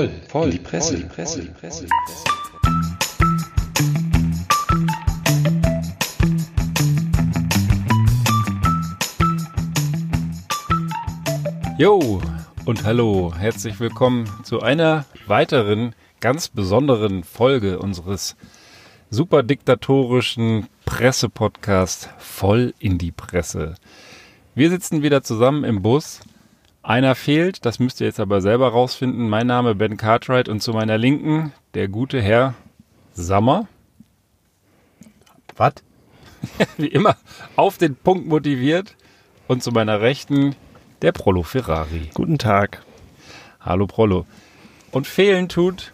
voll, voll, in die Presse, voll, die Presse, die Presse, die Presse. Jo und hallo, herzlich willkommen zu einer weiteren ganz besonderen Folge unseres super diktatorischen Pressepodcast voll in die Presse. Wir sitzen wieder zusammen im Bus einer fehlt, das müsst ihr jetzt aber selber rausfinden. Mein Name Ben Cartwright und zu meiner Linken der gute Herr Sammer. Was? Wie immer auf den Punkt motiviert. Und zu meiner Rechten der Prolo Ferrari. Guten Tag. Hallo Prolo. Und fehlen tut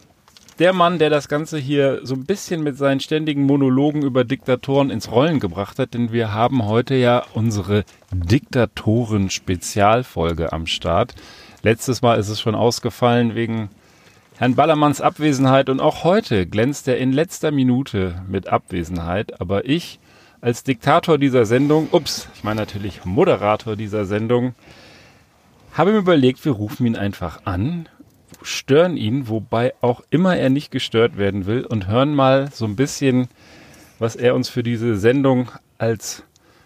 der Mann, der das Ganze hier so ein bisschen mit seinen ständigen Monologen über Diktatoren ins Rollen gebracht hat, denn wir haben heute ja unsere Diktatoren-Spezialfolge am Start. Letztes Mal ist es schon ausgefallen wegen Herrn Ballermanns Abwesenheit und auch heute glänzt er in letzter Minute mit Abwesenheit, aber ich als Diktator dieser Sendung, ups, ich meine natürlich Moderator dieser Sendung, habe mir überlegt, wir rufen ihn einfach an stören ihn, wobei auch immer er nicht gestört werden will und hören mal so ein bisschen, was er uns für diese Sendung als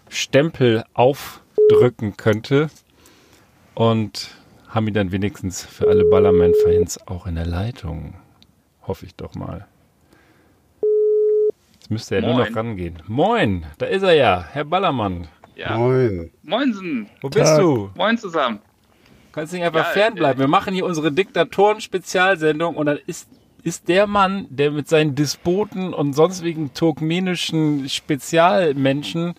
Stempel aufdrücken könnte und haben ihn dann wenigstens für alle Ballerman-Fans auch in der Leitung. Hoffe ich doch mal. Jetzt müsste er Moin. nur noch rangehen. Moin, da ist er ja, Herr Ballermann. Ja. Moin. Moinsen. Wo bist du? Moin zusammen. Kannst nicht einfach ja, fernbleiben. Äh, Wir machen hier unsere Diktatoren-Spezialsendung und dann ist, ist der Mann, der mit seinen Despoten und sonstigen turkmenischen Spezialmenschen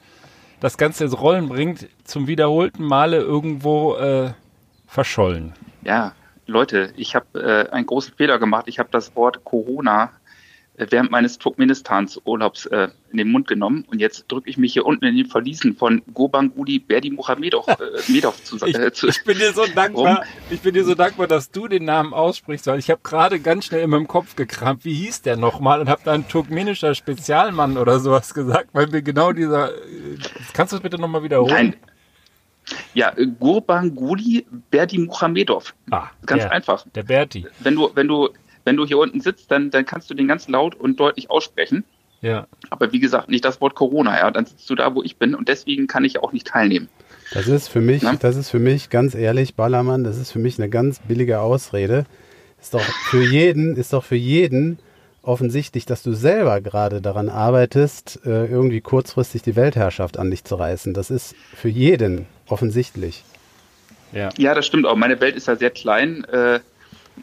das Ganze ins Rollen bringt, zum wiederholten Male irgendwo äh, verschollen. Ja, Leute, ich habe äh, einen großen Fehler gemacht. Ich habe das Wort Corona während meines Turkmenistans-Urlaubs äh, in den Mund genommen und jetzt drücke ich mich hier unten in den Verliesen von Gurbanguly Berdi Muhamedov äh, Medov zu, äh, zu, ich, bin dir so dankbar, rum. ich bin dir so dankbar, dass du den Namen aussprichst, weil ich habe gerade ganz schnell in meinem Kopf gekramt, wie hieß der nochmal und habe da ein turkmenischer Spezialmann oder sowas gesagt, weil mir genau dieser, äh, kannst du das bitte nochmal wiederholen? Nein. Ja, äh, Gurbanguly Berdi Muhamedov. Ah, ganz der, einfach. Der Berti. Wenn du, wenn du wenn du hier unten sitzt, dann, dann kannst du den ganz laut und deutlich aussprechen. Ja. Aber wie gesagt, nicht das Wort Corona, ja. Dann sitzt du da, wo ich bin und deswegen kann ich auch nicht teilnehmen. Das ist für mich, Na? das ist für mich ganz ehrlich, Ballermann, das ist für mich eine ganz billige Ausrede. Ist doch für jeden, ist doch für jeden offensichtlich, dass du selber gerade daran arbeitest, äh, irgendwie kurzfristig die Weltherrschaft an dich zu reißen. Das ist für jeden offensichtlich. Ja, ja das stimmt auch. Meine Welt ist ja sehr klein.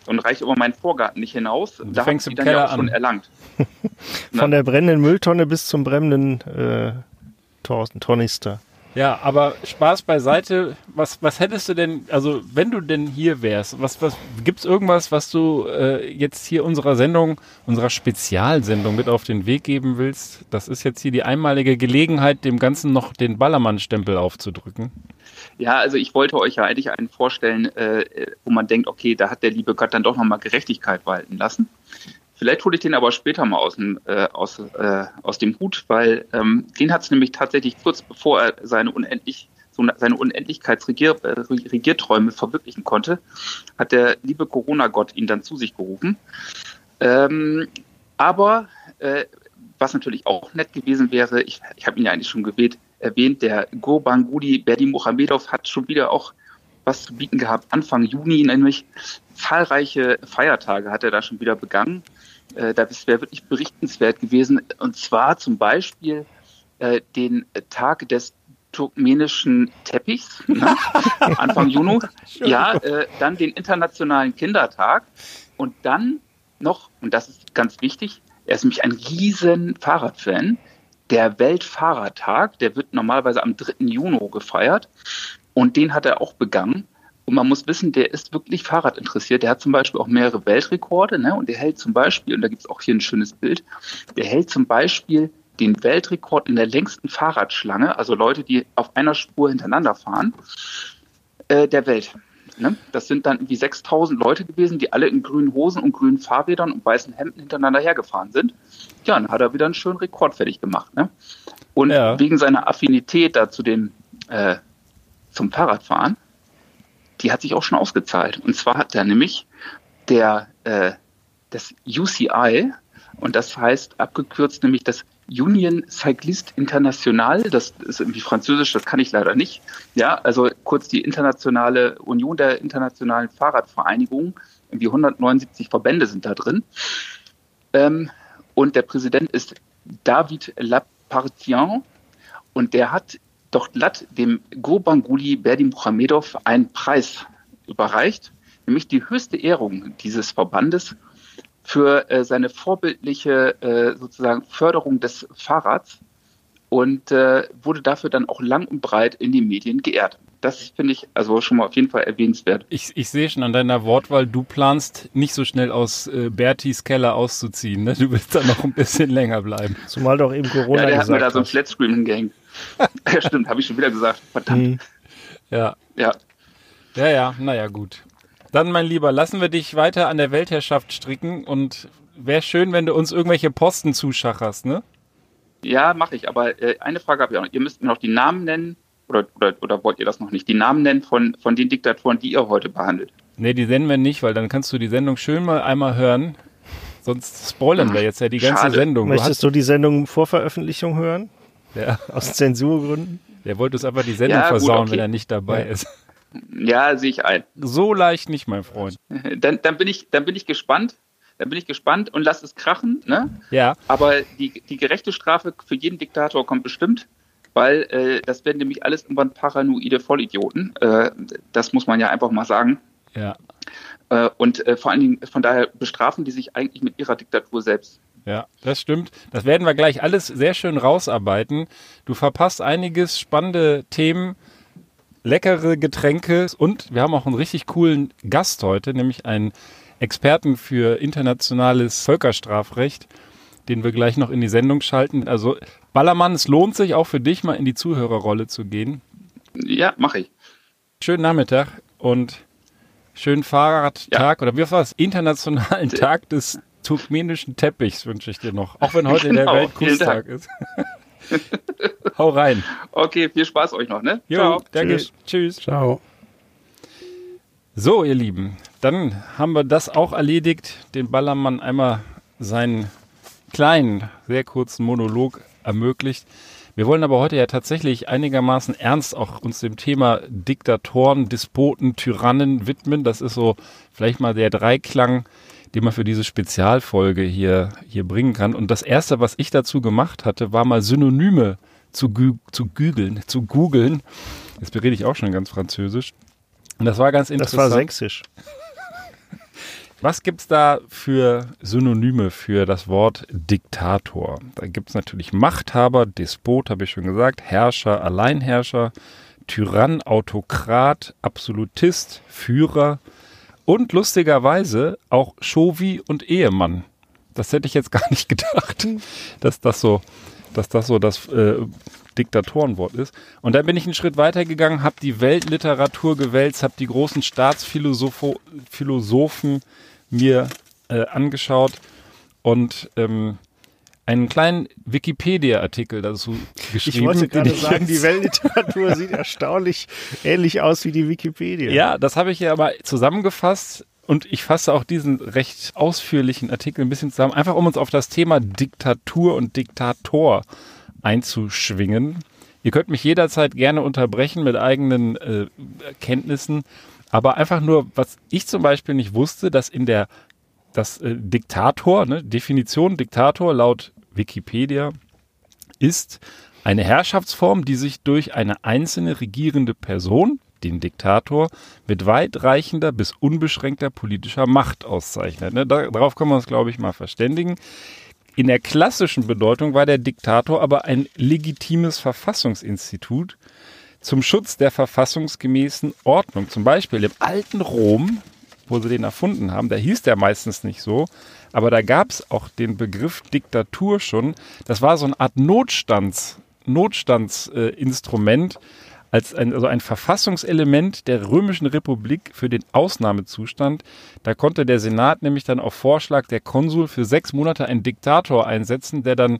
Und reicht über meinen Vorgarten nicht hinaus. Du da fängst im dann Keller ja auch schon erlangt. Von der brennenden Mülltonne bis zum brennenden äh, Tornister. Ja, aber Spaß beiseite. Was, was hättest du denn, also wenn du denn hier wärst, was, was gibt's irgendwas, was du äh, jetzt hier unserer Sendung, unserer Spezialsendung mit auf den Weg geben willst? Das ist jetzt hier die einmalige Gelegenheit, dem Ganzen noch den Ballermann-Stempel aufzudrücken. Ja, also ich wollte euch ja eigentlich einen vorstellen, äh, wo man denkt, okay, da hat der liebe Gott dann doch nochmal Gerechtigkeit walten lassen. Vielleicht hole ich den aber später mal aus dem, äh, aus, äh, aus dem Hut, weil ähm, den hat es nämlich tatsächlich kurz bevor er seine unendlich seine Unendlichkeitsregierträume äh, verwirklichen konnte, hat der liebe Corona-Gott ihn dann zu sich gerufen. Ähm, aber äh, was natürlich auch nett gewesen wäre, ich, ich habe ihn ja eigentlich schon gewählt, erwähnt, der Gurbanguly Berdimuhamedov hat schon wieder auch was zu bieten gehabt. Anfang Juni nämlich zahlreiche Feiertage hat er da schon wieder begangen. Äh, das wäre wirklich berichtenswert gewesen. Und zwar zum Beispiel äh, den Tag des turkmenischen Teppichs, ne? Anfang Juni. Ja, äh, dann den Internationalen Kindertag und dann noch, und das ist ganz wichtig, er ist nämlich ein riesen Fahrradfan, der Weltfahrradtag, der wird normalerweise am 3. Juni gefeiert und den hat er auch begangen. Und man muss wissen, der ist wirklich Fahrrad interessiert. Der hat zum Beispiel auch mehrere Weltrekorde ne? und der hält zum Beispiel, und da gibt es auch hier ein schönes Bild, der hält zum Beispiel den Weltrekord in der längsten Fahrradschlange, also Leute, die auf einer Spur hintereinander fahren, äh, der Welt. Ne? Das sind dann irgendwie 6000 Leute gewesen, die alle in grünen Hosen und grünen Fahrrädern und weißen Hemden hintereinander hergefahren sind. Ja, dann hat er wieder einen schönen Rekord fertig gemacht. Ne? Und ja. wegen seiner Affinität da zu dem, äh, zum Fahrradfahren, die hat sich auch schon ausgezahlt. Und zwar hat er nämlich der äh, das UCI und das heißt abgekürzt nämlich das Union Cycliste International, das ist irgendwie französisch, das kann ich leider nicht. Ja, also kurz die internationale Union der internationalen Fahrradvereinigungen, irgendwie 179 Verbände sind da drin. Ähm, und der Präsident ist David Lapartien und der hat doch glatt dem Gurbanguly Berdimuhamedov einen Preis überreicht, nämlich die höchste Ehrung dieses Verbandes für äh, seine vorbildliche äh, sozusagen Förderung des Fahrrads und äh, wurde dafür dann auch lang und breit in den Medien geehrt. Das finde ich also schon mal auf jeden Fall erwähnenswert. Ich, ich sehe schon an deiner Wortwahl, du planst nicht so schnell aus äh, Bertis Keller auszuziehen. Ne? Du willst da noch ein bisschen länger bleiben. Zumal doch eben Corona ja, der gesagt hat mir da so ein Flatscreen hingehängt. ja, stimmt, habe ich schon wieder gesagt. Verdammt. Mhm. Ja, Ja. ja, ja, naja, gut. Dann, mein Lieber, lassen wir dich weiter an der Weltherrschaft stricken und wäre schön, wenn du uns irgendwelche Posten zuschacherst, ne? Ja, mache ich. Aber äh, eine Frage habe ich auch noch. Ihr müsst mir noch die Namen nennen, oder, oder, oder wollt ihr das noch nicht? Die Namen nennen von, von den Diktatoren, die ihr heute behandelt. Nee, die senden wir nicht, weil dann kannst du die Sendung schön mal einmal hören. Sonst spoilern wir jetzt ja die ganze Schade. Sendung. Du Möchtest du die Sendung vor Veröffentlichung hören? der, Aus Zensurgründen? der wollte uns einfach die Sendung Ja, gut, versauen, okay. wenn er nicht dabei Ja. ist. Ja, sehe ich ein. So leicht nicht, mein Freund. Dann, dann, bin ich, dann bin ich gespannt. Dann bin ich gespannt und lasst es krachen. Ne? Ja, Aber die, die gerechte Strafe für jeden Diktator kommt bestimmt, weil äh, das werden nämlich alles irgendwann paranoide Vollidioten. Äh, das muss man ja einfach mal sagen. ja, Äh, und äh, vor allen Dingen von daher bestrafen die sich eigentlich mit ihrer Diktatur selbst. ja, das stimmt. Das werden wir gleich alles sehr schön rausarbeiten. Du verpasst einiges spannende Themen, leckere Getränke und wir haben auch einen richtig coolen Gast heute, nämlich einen Experten für internationales Völkerstrafrecht, den wir gleich noch in die Sendung schalten. Also Ballermann, es lohnt sich auch für dich mal in die Zuhörerrolle zu gehen. Ja, mache ich. Schönen Nachmittag und schönen Fahrradtag oder wie war es? Internationalen Tag des turkmenischen Teppichs wünsche ich dir noch. Auch wenn heute Genau, der Weltkunstag ist. Hau rein. Okay, viel Spaß euch noch, ne? Jo, danke. Tschüss. Tschüss. Ciao. So, ihr Lieben, dann haben wir das auch erledigt. Den Ballermann einmal seinen kleinen, sehr kurzen Monolog ermöglicht. Wir wollen aber heute ja tatsächlich einigermaßen ernst auch uns dem Thema Diktatoren, Despoten, Tyrannen widmen. Das ist so vielleicht mal der Dreiklang, den man für diese Spezialfolge hier, hier bringen kann. Und das erste, was ich dazu gemacht hatte, war mal Synonyme zu, gü zu googeln, zu googeln. Jetzt berede ich auch schon ganz französisch. Und das war ganz Das interessant. war sächsisch. Was gibt's da für Synonyme für das Wort Diktator? Da gibt's natürlich Machthaber, Despot, habe ich schon gesagt, Herrscher, Alleinherrscher, Tyrann, Autokrat, Absolutist, Führer und lustigerweise auch Chauvi und Ehemann. Das hätte ich jetzt gar nicht gedacht, dass das so, dass das so das äh, Diktatorenwort ist. Und dann bin ich einen Schritt weiter gegangen, habe die Weltliteratur gewälzt, habe die großen Staatsphilosophen mir äh, angeschaut und ähm, einen kleinen Wikipedia-Artikel dazu geschrieben. Ich wollte gerade sagen, die Weltliteratur sieht erstaunlich ähnlich aus wie die Wikipedia. Ja, das habe ich ja aber zusammengefasst und ich fasse auch diesen recht ausführlichen Artikel ein bisschen zusammen, einfach um uns auf das Thema Diktatur und Diktator einzuschwingen. Ihr könnt mich jederzeit gerne unterbrechen mit eigenen äh, Kenntnissen, aber einfach nur, was ich zum Beispiel nicht wusste, dass in der das äh, Diktator, ne, Definition Diktator laut Wikipedia ist eine Herrschaftsform, die sich durch eine einzelne regierende Person, den Diktator, mit weitreichender bis unbeschränkter politischer Macht auszeichnet. Ne? Da, darauf können wir uns, glaube ich, mal verständigen. In der klassischen Bedeutung war der Diktator aber ein legitimes Verfassungsinstitut zum Schutz der verfassungsgemäßen Ordnung. Zum Beispiel im alten Rom, wo sie den erfunden haben, da hieß der meistens nicht so, aber da gab es auch den Begriff Diktatur schon. Das war so eine Art Notstands, Notstandsinstrument, äh, als ein, also ein Verfassungselement der Römischen Republik für den Ausnahmezustand. Da konnte der Senat nämlich dann auf Vorschlag der Konsul für sechs Monate einen Diktator einsetzen, der dann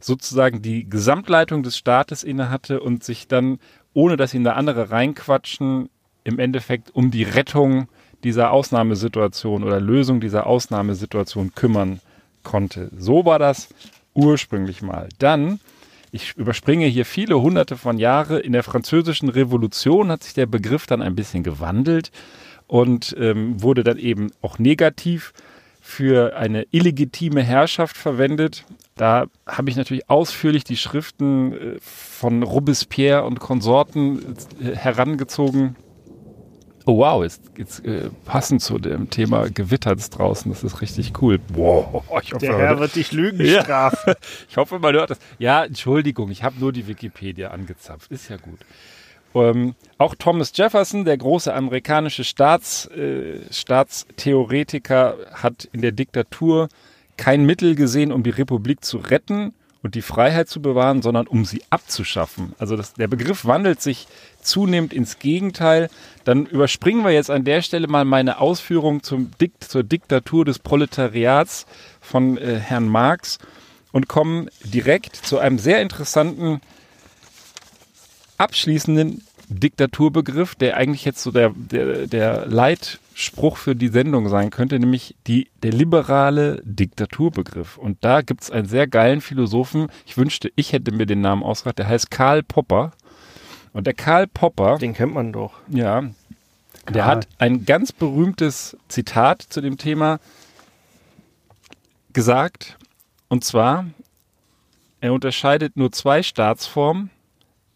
sozusagen die Gesamtleitung des Staates innehatte und sich dann, ohne dass ihn da andere reinquatschen, im Endeffekt um die Rettung dieser Ausnahmesituation oder Lösung dieser Ausnahmesituation kümmern konnte. So war das ursprünglich mal. Dann, ich überspringe hier viele hunderte von Jahre, in der französischen Revolution hat sich der Begriff dann ein bisschen gewandelt und ähm, wurde dann eben auch negativ für eine illegitime Herrschaft verwendet. Da habe ich natürlich ausführlich die Schriften äh, von Robespierre und Konsorten äh, herangezogen. Oh wow, jetzt, jetzt äh, passend zu dem Thema gewittert es draußen. Das ist richtig cool. Wow, ich hoffe, Der Herr wird dich Lügen strafen. ich hoffe, man hört das. Ja, Entschuldigung, ich habe nur die Wikipedia angezapft. Ist ja gut. Ähm, auch Thomas Jefferson, der große amerikanische Staats, äh, Staatstheoretiker, hat in der Diktatur kein Mittel gesehen, um die Republik zu retten und die Freiheit zu bewahren, sondern um sie abzuschaffen. Also das, der Begriff wandelt sich zunehmend ins Gegenteil. Dann überspringen wir jetzt an der Stelle mal meine Ausführung zum Dikt, zur Diktatur des Proletariats von äh, Herrn Marx und kommen direkt zu einem sehr interessanten abschließenden Diktaturbegriff, der eigentlich jetzt so der, der, der Leitspruch für die Sendung sein könnte, nämlich die, der liberale Diktaturbegriff. Und da gibt es einen sehr geilen Philosophen, ich wünschte, ich hätte mir den Namen ausgedacht, der heißt Karl Popper. Und der Karl Popper. Den kennt man doch. Ja. Der hat ein ganz berühmtes Zitat zu dem Thema gesagt. Und zwar, er unterscheidet nur zwei Staatsformen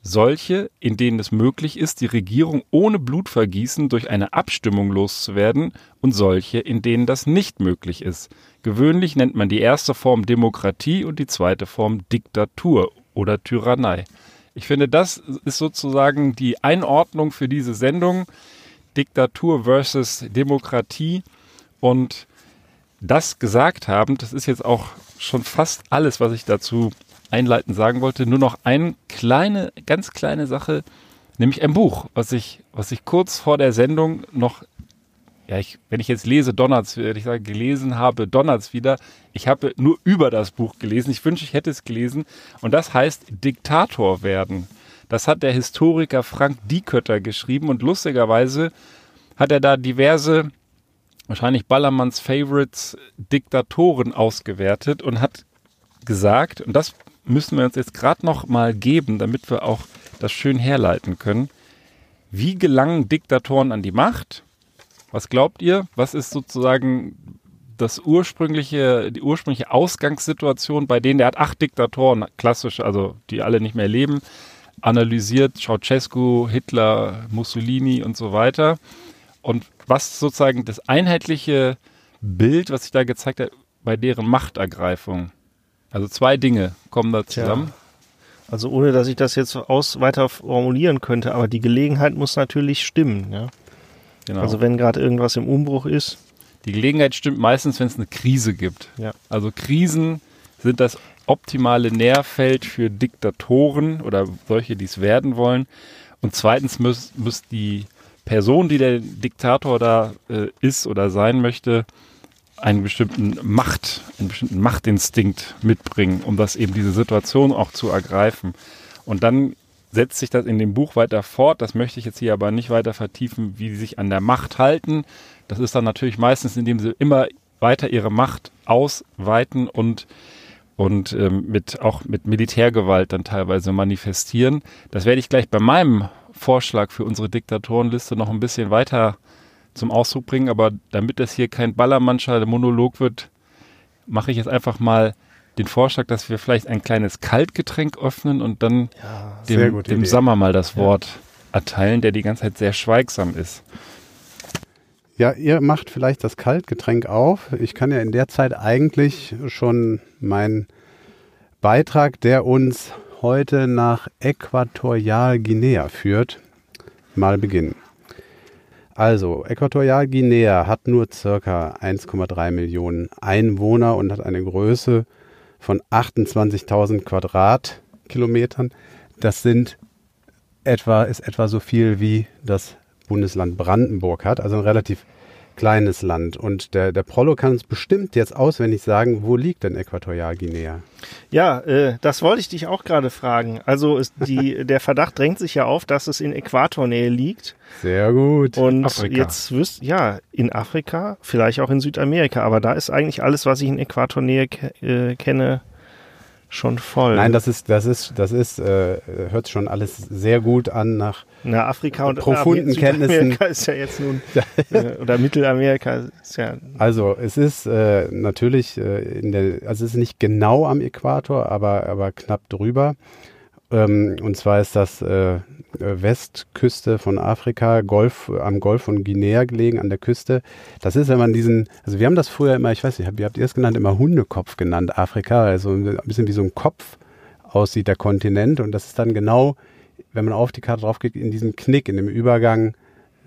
solche, in denen es möglich ist, die Regierung ohne Blutvergießen durch eine Abstimmung loszuwerden und solche, in denen das nicht möglich ist. Gewöhnlich nennt man die erste Form Demokratie und die zweite Form Diktatur oder Tyrannei. Ich finde, das ist sozusagen die Einordnung für diese Sendung. Diktatur versus Demokratie. Und das gesagt haben, das ist jetzt auch schon fast alles, was ich dazu einleitend sagen wollte. Nur noch eine kleine, ganz kleine Sache, nämlich ein Buch, was ich, was ich kurz vor der Sendung noch, ja, ich, wenn ich jetzt lese, donnert's, wenn ich sage, gelesen habe, donnert's wieder. Ich habe nur über das Buch gelesen. Ich wünsche, ich hätte es gelesen. Und das heißt Diktator werden. Das hat der Historiker Frank Diekötter geschrieben und lustigerweise hat er da diverse wahrscheinlich Ballermanns Favorites Diktatoren ausgewertet und hat gesagt, und das müssen wir uns jetzt gerade noch mal geben, damit wir auch das schön herleiten können. Wie gelangen Diktatoren an die Macht? Was glaubt ihr? Was ist sozusagen das ursprüngliche, die ursprüngliche Ausgangssituation, bei denen der hat acht Diktatoren, klassisch, also die alle nicht mehr leben, analysiert, Ceausescu, Hitler, Mussolini und so weiter. Und was sozusagen das einheitliche Bild, was sich da gezeigt hat, bei deren Machtergreifung? Also zwei Dinge kommen da zusammen. Tja. Also ohne, dass ich das jetzt aus weiter formulieren könnte, aber die Gelegenheit muss natürlich stimmen. Ja? Genau. Also wenn gerade irgendwas im Umbruch ist. Die Gelegenheit stimmt meistens, wenn es eine Krise gibt. Ja. Also Krisen sind das optimale Nährfeld für Diktatoren oder solche, die es werden wollen. Und zweitens muss, muss die Person, die der Diktator da äh, ist oder sein möchte, einen bestimmten Macht, einen bestimmten Machtinstinkt mitbringen, um das eben diese Situation auch zu ergreifen. Und dann setzt sich das in dem Buch weiter fort. Das möchte ich jetzt hier aber nicht weiter vertiefen, wie sie sich an der Macht halten. Das ist dann natürlich meistens, indem sie immer weiter ihre Macht ausweiten und und ähm, mit auch mit Militärgewalt dann teilweise manifestieren. Das werde ich gleich bei meinem Vorschlag für unsere Diktatorenliste noch ein bisschen weiter zum Ausdruck bringen, aber damit das hier kein Ballermannscher Monolog wird, mache ich jetzt einfach mal den Vorschlag, dass wir vielleicht ein kleines Kaltgetränk öffnen und dann ja, dem, dem Sommer mal das Wort ja. erteilen, der die ganze Zeit sehr schweigsam ist. Ja, ihr macht vielleicht das Kaltgetränk auf. Ich kann ja in der Zeit eigentlich schon meinen Beitrag, der uns heute nach Äquatorialguinea führt, mal beginnen. Also, Äquatorialguinea hat nur circa 1,3 Millionen Einwohner und hat eine Größe von 28.000 Quadratkilometern. Das sind etwa, ist etwa so viel wie das Bundesland Brandenburg hat, also ein relativ kleines Land. Und der, der Prollo kann uns bestimmt jetzt auswendig sagen, wo liegt denn Äquatorialguinea? Ja, äh, das wollte ich dich auch gerade fragen. Also ist die, der Verdacht drängt sich ja auf, dass es in Äquatornähe liegt. Sehr gut. Und Afrika. jetzt wüsst, ja, in Afrika, vielleicht auch in Südamerika, aber da ist eigentlich alles, was ich in Äquatornähe ke äh, kenne, schon voll. Nein, das ist, das ist, das ist, äh, hört schon alles sehr gut an nach Na, Afrika und profunden Kenntnissen. ist ja jetzt nun, äh, oder Mittelamerika ist ja. Also, es ist äh, natürlich äh, in der, also es ist nicht genau am Äquator, aber, aber knapp drüber. Ähm, und zwar ist das äh, Westküste von Afrika, Golf, am Golf von Guinea gelegen, an der Küste. Das ist, wenn man diesen, also wir haben das früher immer, ich weiß nicht, wie habt ihr es genannt, immer Hundekopf genannt, Afrika, also ein bisschen wie so ein Kopf aussieht der Kontinent und das ist dann genau, wenn man auf die Karte drauf geht, in diesem Knick, in dem Übergang,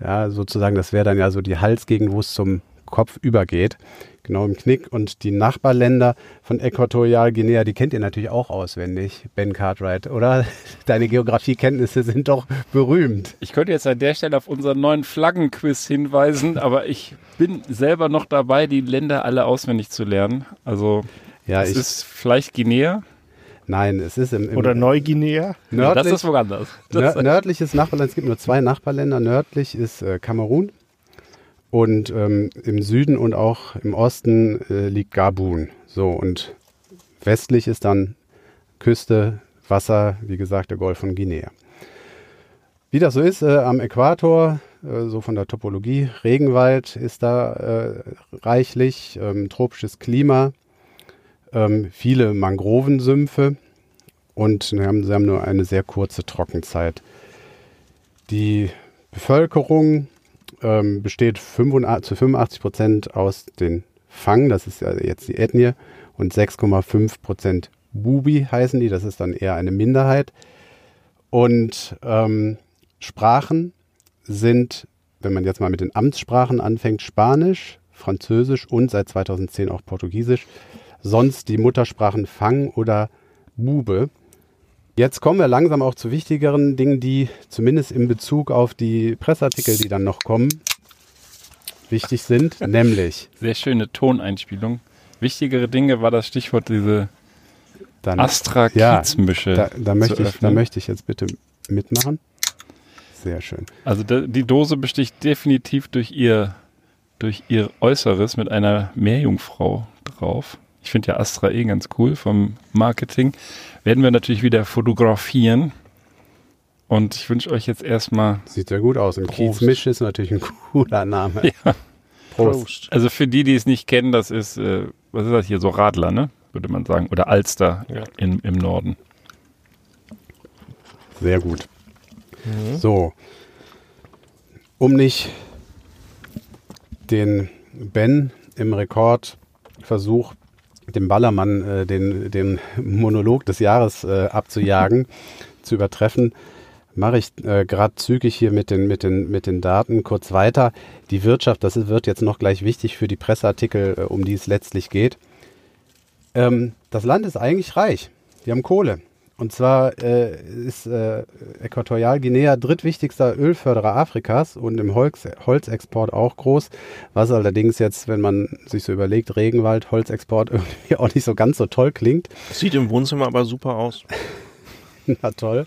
ja, sozusagen, das wäre dann ja so die Halsgegend, wo es zum Kopf übergeht genau im Knick. Und die Nachbarländer von Äquatorialguinea, die kennt ihr natürlich auch auswendig, Ben Cartwright, oder? Deine Geografiekenntnisse sind doch berühmt. Ich könnte jetzt an der Stelle auf unseren neuen Flaggenquiz hinweisen, aber ich bin selber noch dabei, die Länder alle auswendig zu lernen. Also ja, es ist vielleicht Guinea. Nein, es ist im, im oder Neuguinea. Nördlich, das ist woanders. Das nördliches Nachbarland. Es gibt nur zwei Nachbarländer. Nördlich ist äh, Kamerun und ähm, im Süden und auch im Osten äh, liegt Gabun. So, und westlich ist dann Küste, Wasser, wie gesagt, der Golf von Guinea. Wie das so ist, äh, am Äquator, äh, so von der Topologie, Regenwald ist da äh, reichlich, ähm, tropisches Klima, ähm, viele Mangrovensümpfe und sie haben, sie haben nur eine sehr kurze Trockenzeit. Die Bevölkerung ähm, besteht 85, zu 85 Prozent aus den Fang, das ist ja jetzt die Ethnie, und 6,5 Prozent Bubi heißen die, das ist dann eher eine Minderheit. Und ähm, Sprachen sind, wenn man jetzt mal mit den Amtssprachen anfängt, Spanisch, Französisch und seit 2010 auch Portugiesisch. Sonst die Muttersprachen Fang oder Bube. Jetzt kommen wir langsam auch zu wichtigeren Dingen, die zumindest in Bezug auf die Presseartikel, die dann noch kommen, wichtig sind, nämlich. Sehr schöne Toneinspielung. Wichtigere Dinge war das Stichwort diese Astra-Kiezmische. Ja, da, da, möchte ich, da möchte ich jetzt bitte mitmachen. Sehr schön. Also die Dose besticht definitiv durch ihr, durch ihr Äußeres mit einer Meerjungfrau drauf. Ich finde ja Astra eh ganz cool vom Marketing. Werden wir natürlich wieder fotografieren. Und ich wünsche euch jetzt erstmal. Sieht sehr gut aus. Und Keith Misch ist natürlich ein cooler Name. Ja. Prost. Also für die, die es nicht kennen, das ist, äh, was ist das hier, so Radler, ne? Würde man sagen. Oder Alster ja. in, im Norden. Sehr gut. Mhm. So. Um nicht den Ben im Rekordversuch dem Ballermann äh, den, den Monolog des Jahres äh, abzujagen, zu übertreffen, mache ich äh, gerade zügig hier mit den, mit, den, mit den Daten kurz weiter. Die Wirtschaft, das wird jetzt noch gleich wichtig für die Presseartikel, äh, um die es letztlich geht. Ähm, das Land ist eigentlich reich. Die haben Kohle. Und zwar äh, ist äh, Äquatorialguinea drittwichtigster Ölförderer Afrikas und im Holz, Holzexport auch groß. Was allerdings jetzt, wenn man sich so überlegt, Regenwald, Holzexport irgendwie auch nicht so ganz so toll klingt. Sieht im Wohnzimmer aber super aus. Na toll.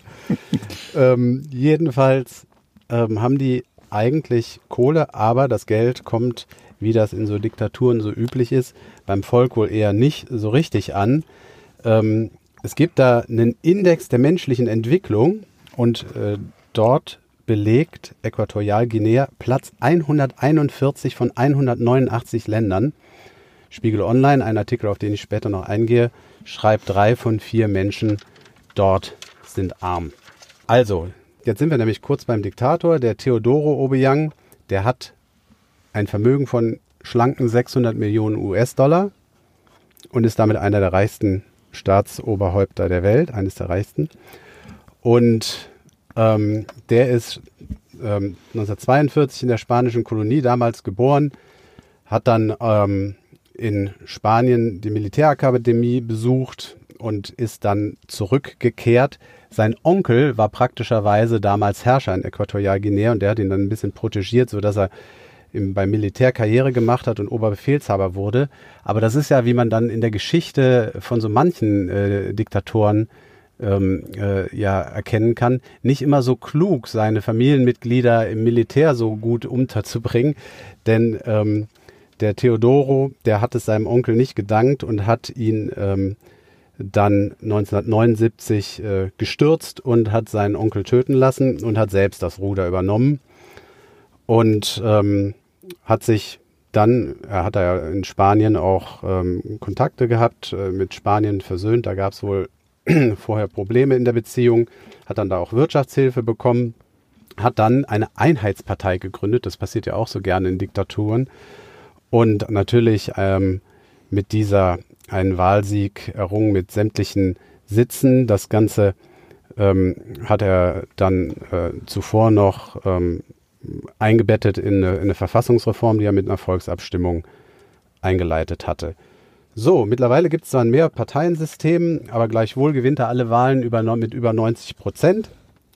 ähm, jedenfalls ähm, haben die eigentlich Kohle, aber das Geld kommt, wie das in so Diktaturen so üblich ist, beim Volk wohl eher nicht so richtig an. Ähm, es gibt da einen Index der menschlichen Entwicklung und äh, dort belegt Äquatorialguinea Platz 141 von 189 Ländern. Spiegel Online, ein Artikel, auf den ich später noch eingehe, schreibt, drei von vier Menschen dort sind arm. Also, jetzt sind wir nämlich kurz beim Diktator. Der Teodoro Obiang, der hat ein Vermögen von schlanken 600 Millionen US-Dollar und ist damit einer der reichsten Staatsoberhäupter der Welt, eines der reichsten. Und ähm, der ist ähm, 1942 in der spanischen Kolonie damals geboren, hat dann ähm, in Spanien die Militärakademie besucht und ist dann zurückgekehrt. Sein Onkel war praktischerweise damals Herrscher in Äquatorialguinea und der hat ihn dann ein bisschen protegiert, sodass er im, beim Militär Karriere gemacht hat und Oberbefehlshaber wurde. Aber das ist ja, wie man dann in der Geschichte von so manchen äh, Diktatoren ähm, äh, ja erkennen kann, nicht immer so klug, seine Familienmitglieder im Militär so gut unterzubringen. Denn ähm, der Theodoro, der hat es seinem Onkel nicht gedankt und hat ihn ähm, dann 1979 äh, gestürzt und hat seinen Onkel töten lassen und hat selbst das Ruder übernommen und ähm, hat sich dann, er hat ja in Spanien auch ähm, Kontakte gehabt, äh, mit Spanien versöhnt, da gab es wohl vorher Probleme in der Beziehung, hat dann da auch Wirtschaftshilfe bekommen, hat dann eine Einheitspartei gegründet, das passiert ja auch so gerne in Diktaturen. Und natürlich ähm, mit dieser einen Wahlsieg errungen mit sämtlichen Sitzen. Das Ganze ähm, hat er dann äh, zuvor noch ähm, eingebettet in eine, in eine, Verfassungsreform, die er mit einer Volksabstimmung eingeleitet hatte. So, mittlerweile gibt es zwar ein Mehrparteiensystem, aber gleichwohl gewinnt er alle Wahlen über, mit über 90 Prozent.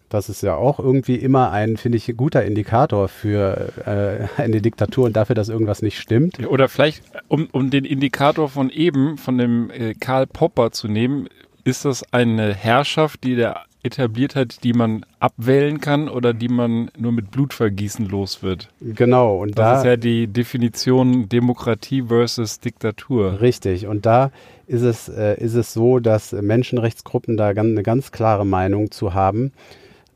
Das ist ja auch irgendwie immer ein, finde ich, guter Indikator für äh, eine Diktatur und dafür, dass irgendwas nicht stimmt. Oder vielleicht, um, um den Indikator von eben, von dem äh, Karl Popper zu nehmen, ist das eine Herrschaft, die der etabliert hat, die man abwählen kann oder die man nur mit Blutvergießen los wird. Genau. Und das da ist ja die Definition Demokratie versus Diktatur. Richtig. Und da ist es, äh, ist es so, dass Menschenrechtsgruppen da ganz, eine ganz klare Meinung zu haben.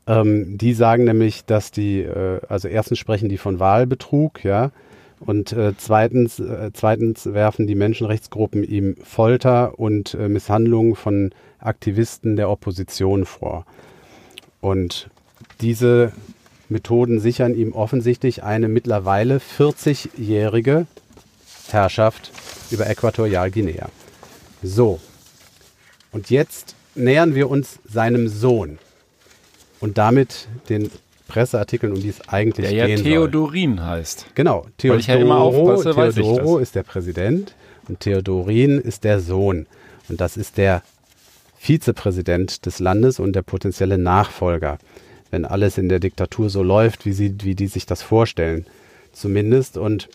Ähm, die sagen nämlich, dass die, äh, also erstens sprechen die von Wahlbetrug, ja, und äh, zweitens, äh, zweitens werfen die Menschenrechtsgruppen ihm Folter und äh, Misshandlungen von Aktivisten der Opposition vor. Und diese Methoden sichern ihm offensichtlich eine mittlerweile 40-jährige Herrschaft über Äquatorialguinea. So, und jetzt nähern wir uns seinem Sohn und damit den Presseartikeln, um die es eigentlich der ja gehen Theodorin soll. heißt. Genau, Theodoro, Weil ich ja Theodoro ist der Präsident und Theodorin ist der Sohn. Und das ist der Vizepräsident des Landes und der potenzielle Nachfolger, wenn alles in der Diktatur so läuft, wie, sie, wie die sich das vorstellen, zumindest. Und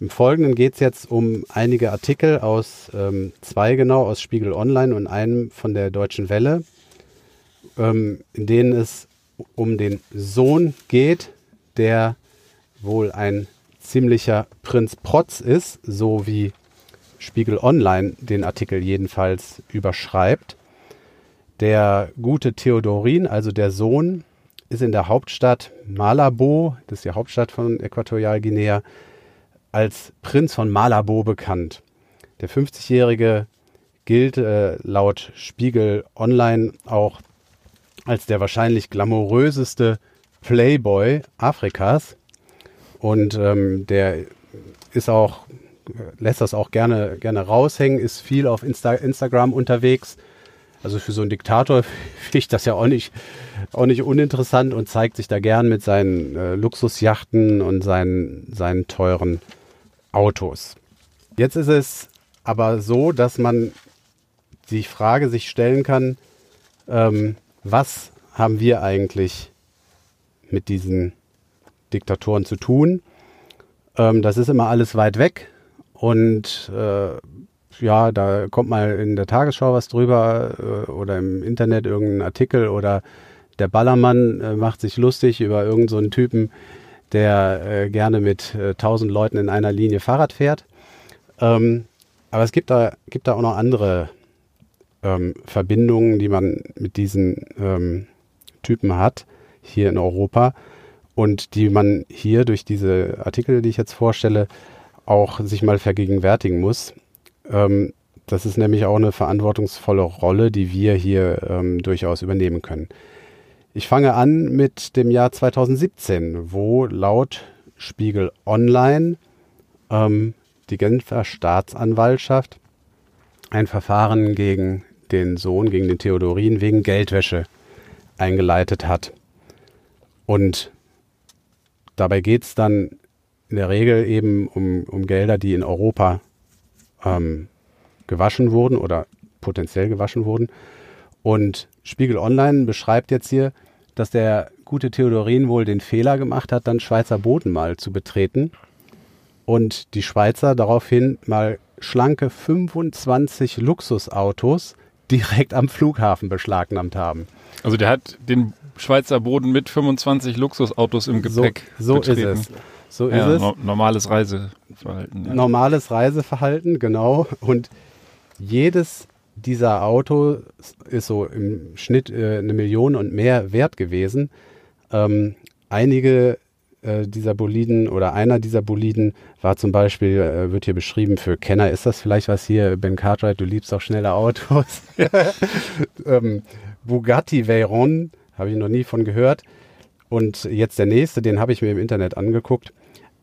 im Folgenden geht es jetzt um einige Artikel aus ähm, zwei genau, aus Spiegel Online und einem von der Deutschen Welle ähm, in denen es um den Sohn geht, der wohl ein ziemlicher Prinz Protz ist, so wie Spiegel Online den Artikel jedenfalls überschreibt. Der gute Theodorin, also der Sohn, ist in der Hauptstadt Malabo, das ist die Hauptstadt von Äquatorialguinea, als Prinz von Malabo bekannt. Der 50-Jährige gilt äh, laut Spiegel Online auch als der wahrscheinlich glamouröseste Playboy Afrikas. Und ähm, der ist auch, lässt das auch gerne, gerne raushängen, ist viel auf Insta Instagram unterwegs. Also für so einen Diktator finde ich das ja auch nicht, auch nicht uninteressant und zeigt sich da gern mit seinen äh, Luxusjachten und seinen, seinen teuren Autos. Jetzt ist es aber so, dass man die Frage sich stellen kann, ähm, was haben wir eigentlich mit diesen Diktatoren zu tun? Ähm, das ist immer alles weit weg und äh, ja, da kommt mal in der Tagesschau was drüber äh, oder im Internet irgendein Artikel oder der Ballermann äh, macht sich lustig über irgendeinen so Typen, der äh, gerne mit äh, tausend Leuten in einer Linie Fahrrad fährt. Ähm, aber es gibt da, gibt da auch noch andere ähm, Verbindungen, die man mit diesen ähm, Typen hat hier in Europa und die man hier durch diese Artikel, die ich jetzt vorstelle, auch sich mal vergegenwärtigen muss. Ähm, das ist nämlich auch eine verantwortungsvolle Rolle, die wir hier ähm, durchaus übernehmen können. Ich fange an mit dem Jahr 2017, wo laut Spiegel Online ähm, die Genfer Staatsanwaltschaft ein Verfahren gegen den Sohn, gegen den Theodorin, wegen Geldwäsche eingeleitet hat. Und dabei geht es dann in der Regel eben um, um Gelder, die in Europa ähm, gewaschen wurden oder potenziell gewaschen wurden. Und Spiegel Online beschreibt jetzt hier, dass der gute Theodorin wohl den Fehler gemacht hat, dann Schweizer Boden mal zu betreten und die Schweizer daraufhin mal schlanke 25 Luxusautos direkt am Flughafen beschlagnahmt haben. Also der hat den Schweizer Boden mit 25 Luxusautos im Gepäck so, so betreten. ist es. So ist ja, es. No normales Reiseverhalten. Ja. Normales Reiseverhalten, genau. Und jedes dieser Autos ist so im Schnitt äh, eine Million und mehr wert gewesen. Ähm, einige äh, dieser Boliden oder einer dieser Boliden war zum Beispiel, äh, wird hier beschrieben für Kenner, ist das vielleicht was hier, Ben Cartwright, du liebst auch schnelle Autos. ähm, Bugatti Veyron, habe ich noch nie von gehört. Und jetzt der nächste, den habe ich mir im Internet angeguckt.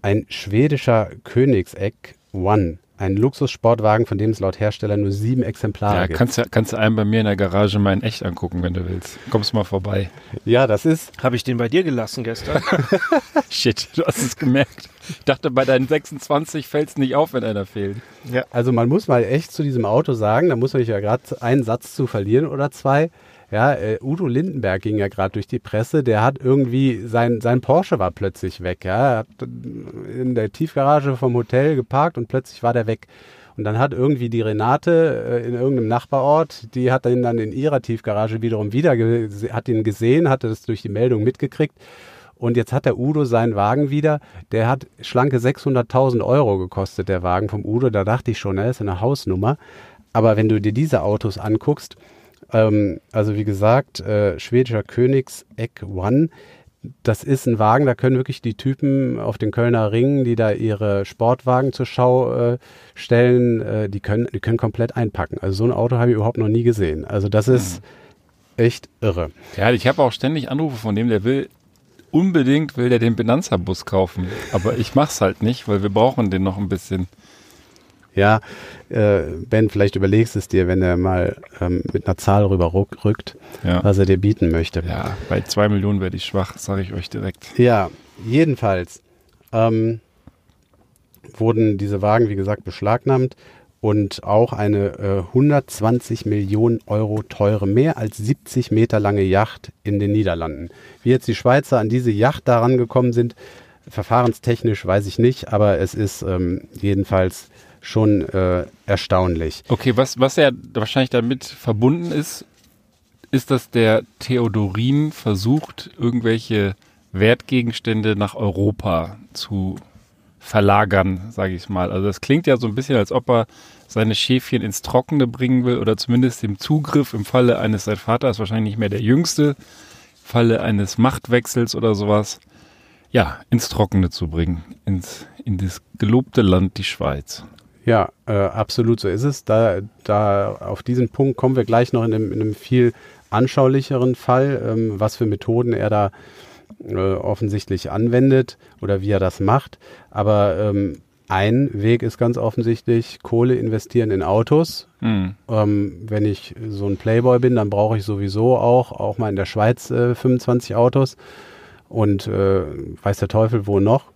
Ein schwedischer Königseck One ein Luxussportwagen, von dem es laut Hersteller nur sieben Exemplare ja, gibt. Kannst, kannst du einen bei mir in der Garage mal in echt angucken, wenn du willst. Kommst mal vorbei. Ja, das ist. Habe ich den bei dir gelassen gestern? Shit, du hast es gemerkt. Ich dachte, bei deinen 26 fällt es nicht auf, wenn einer fehlt. Ja. Also man muss mal echt zu diesem Auto sagen, da muss man ja gerade einen Satz zu verlieren oder zwei. Ja, äh, Udo Lindenberg ging ja gerade durch die Presse, der hat irgendwie, sein, sein Porsche war plötzlich weg. Ja, er hat in der Tiefgarage vom Hotel geparkt und plötzlich war der weg. Und dann hat irgendwie die Renate äh, in irgendeinem Nachbarort, die hat ihn dann in ihrer Tiefgarage wiederum wieder, hat ihn gesehen, hatte das durch die Meldung mitgekriegt. Und jetzt hat der Udo seinen Wagen wieder. Der hat schlanke 600.000 Euro gekostet, der Wagen vom Udo. Da dachte ich schon, er ist eine Hausnummer. Aber wenn du dir diese Autos anguckst, ähm, also wie gesagt, äh, schwedischer Königs-Eck One. Das ist ein Wagen, da können wirklich die Typen auf den Kölner Ringen, die da ihre Sportwagen zur Schau äh, stellen, äh, die, können, die können komplett einpacken. Also so ein Auto habe ich überhaupt noch nie gesehen. Also das ist mhm. echt irre. Ja, ich habe auch ständig Anrufe von dem, der will unbedingt will der den Benanza-Bus kaufen. Aber ich mache es halt nicht, weil wir brauchen den noch ein bisschen. Ja, äh, Ben, vielleicht überlegst es dir, wenn er mal ähm, mit einer Zahl rüber rückt, ja. was er dir bieten möchte. Ja, bei zwei Millionen werde ich schwach, sage ich euch direkt. Ja, jedenfalls ähm, wurden diese Wagen, wie gesagt, beschlagnahmt und auch eine äh, 120 Millionen Euro teure, mehr als 70 Meter lange Yacht in den Niederlanden. Wie jetzt die Schweizer an diese Yacht daran gekommen sind, verfahrenstechnisch weiß ich nicht, aber es ist ähm, jedenfalls schon äh, erstaunlich. Okay, was, was ja wahrscheinlich damit verbunden ist, ist, dass der Theodorin versucht, irgendwelche Wertgegenstände nach Europa zu verlagern, sage ich mal. Also das klingt ja so ein bisschen, als ob er seine Schäfchen ins Trockene bringen will oder zumindest den Zugriff im Falle eines, sein Vater ist wahrscheinlich nicht mehr der Jüngste, Falle eines Machtwechsels oder sowas, ja, ins Trockene zu bringen, ins, in das gelobte Land, die Schweiz. Ja, äh, absolut so ist es. Da, da auf diesen Punkt kommen wir gleich noch in einem, in einem viel anschaulicheren Fall, ähm, was für Methoden er da äh, offensichtlich anwendet oder wie er das macht. Aber ähm, ein Weg ist ganz offensichtlich, Kohle investieren in Autos. Mhm. Ähm, wenn ich so ein Playboy bin, dann brauche ich sowieso auch, auch mal in der Schweiz äh, 25 Autos und äh, weiß der Teufel wo noch.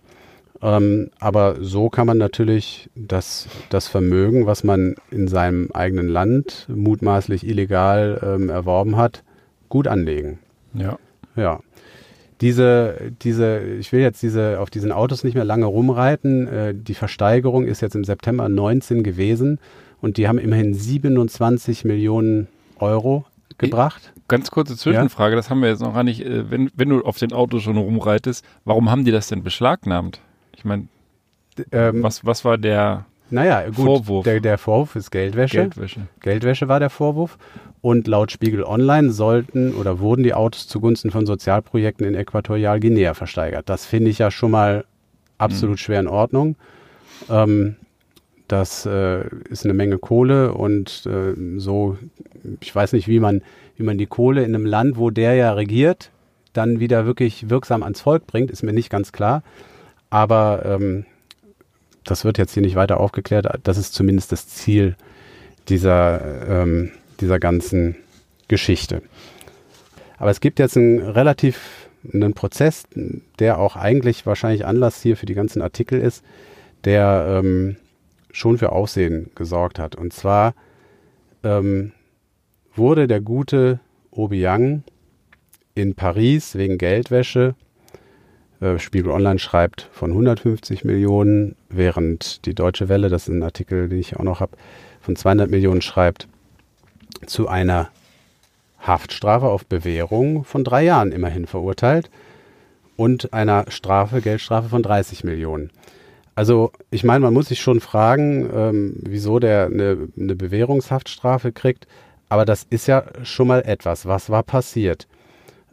Ähm, aber so kann man natürlich das, das Vermögen, was man in seinem eigenen Land mutmaßlich illegal ähm, erworben hat, gut anlegen. Ja. Ja. Diese, diese, ich will jetzt diese, auf diesen Autos nicht mehr lange rumreiten. Äh, die Versteigerung ist jetzt im September 19 gewesen und die haben immerhin 27 Millionen Euro gebracht. Ganz kurze Zwischenfrage, ja? das haben wir jetzt noch gar nicht. Äh, wenn, wenn du auf den Autos schon rumreitest, warum haben die das denn beschlagnahmt? Ich meine, ähm, was, was war der naja, gut, Vorwurf? Der, der Vorwurf ist Geldwäsche. Geldwäsche. Geldwäsche war der Vorwurf. Und laut Spiegel Online sollten oder wurden die Autos zugunsten von Sozialprojekten in Äquatorialguinea versteigert. Das finde ich ja schon mal absolut mhm. schwer in Ordnung. Ähm, das äh, ist eine Menge Kohle und äh, so, ich weiß nicht, wie man, wie man die Kohle in einem Land, wo der ja regiert, dann wieder wirklich wirksam ans Volk bringt, ist mir nicht ganz klar. Aber ähm, das wird jetzt hier nicht weiter aufgeklärt. Das ist zumindest das Ziel dieser, ähm, dieser ganzen Geschichte. Aber es gibt jetzt einen relativ einen Prozess, der auch eigentlich wahrscheinlich Anlass hier für die ganzen Artikel ist, der ähm, schon für Aufsehen gesorgt hat. Und zwar ähm, wurde der gute Obiang in Paris wegen Geldwäsche Äh, Spiegel Online schreibt von 150 Millionen, während die Deutsche Welle, das ist ein Artikel, den ich auch noch habe, von 200 Millionen schreibt, zu einer Haftstrafe auf Bewährung von drei Jahren immerhin verurteilt und einer Strafe, Geldstrafe von 30 Millionen. Also ich meine, man muss sich schon fragen, ähm, wieso der eine, eine Bewährungshaftstrafe kriegt, aber das ist ja schon mal etwas. Was war passiert?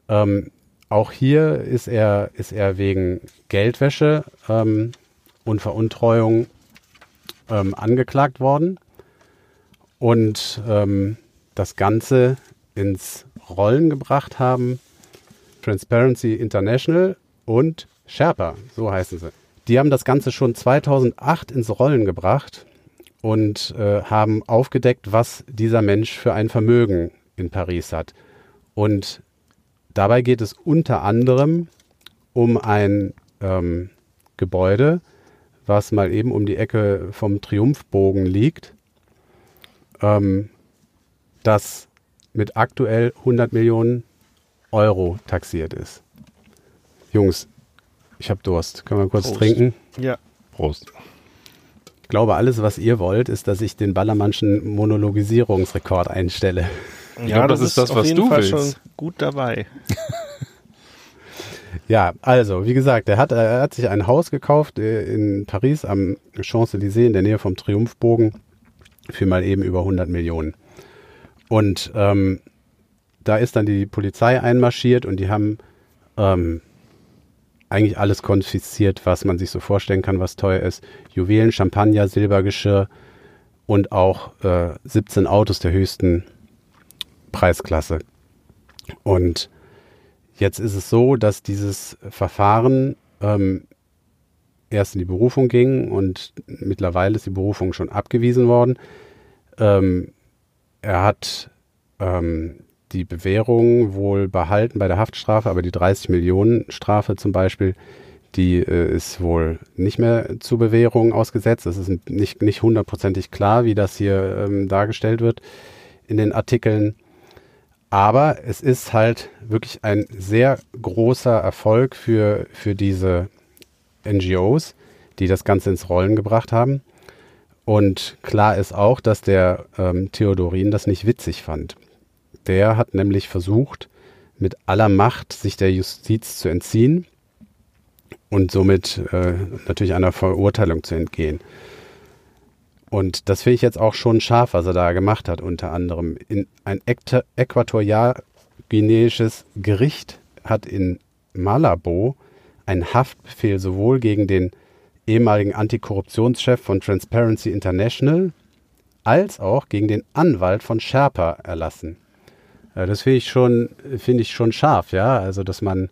Ähm, auch hier ist er, ist er wegen Geldwäsche ähm, und Veruntreuung ähm, angeklagt worden. Und ähm, das Ganze ins Rollen gebracht haben Transparency International und Sherpa, so heißen sie. Die haben das Ganze schon 2008 ins Rollen gebracht und äh, haben aufgedeckt, was dieser Mensch für ein Vermögen in Paris hat. Und dabei geht es unter anderem um ein ähm, Gebäude, was mal eben um die Ecke vom Triumphbogen liegt, ähm, das mit aktuell 100 Millionen Euro taxiert ist. Jungs, ich habe Durst. Können wir kurz Prost. trinken? Ja. Prost. Ich glaube, alles, was ihr wollt, ist, dass ich den Ballermannschen Monologisierungsrekord einstelle. Ja, glaube, das, das, ist das, was du Fall willst. schon gut dabei. ja, also, wie gesagt, er hat, er hat sich ein Haus gekauft äh, in Paris am Champs-Élysées in der Nähe vom Triumphbogen für mal eben über 100 Millionen. Und ähm, da ist dann die Polizei einmarschiert und die haben ähm, eigentlich alles konfisziert, was man sich so vorstellen kann, was teuer ist. Juwelen, Champagner, Silbergeschirr und auch äh, 17 Autos der höchsten Preisklasse. Und jetzt ist es so, dass dieses Verfahren ähm, erst in die Berufung ging und mittlerweile ist die Berufung schon abgewiesen worden. Ähm, er hat ähm, die Bewährung wohl behalten bei der Haftstrafe, aber die 30 Millionen Strafe zum Beispiel, die äh, ist wohl nicht mehr zur Bewährung ausgesetzt. Es ist nicht, nicht hundertprozentig klar, wie das hier ähm, dargestellt wird in den Artikeln. Aber es ist halt wirklich ein sehr großer Erfolg für, für diese NGOs, die das Ganze ins Rollen gebracht haben. Und klar ist auch, dass der ähm, Theodorin das nicht witzig fand. Der hat nämlich versucht, mit aller Macht sich der Justiz zu entziehen und somit äh, natürlich einer Verurteilung zu entgehen. Und das finde ich jetzt auch schon scharf, was er da gemacht hat, unter anderem. In ein äquatorialguineisches Gericht hat in Malabo einen Haftbefehl sowohl gegen den ehemaligen Antikorruptionschef von Transparency International als auch gegen den Anwalt von Sherpa erlassen. Ja, das finde ich schon, finde ich schon scharf, ja. Also, dass man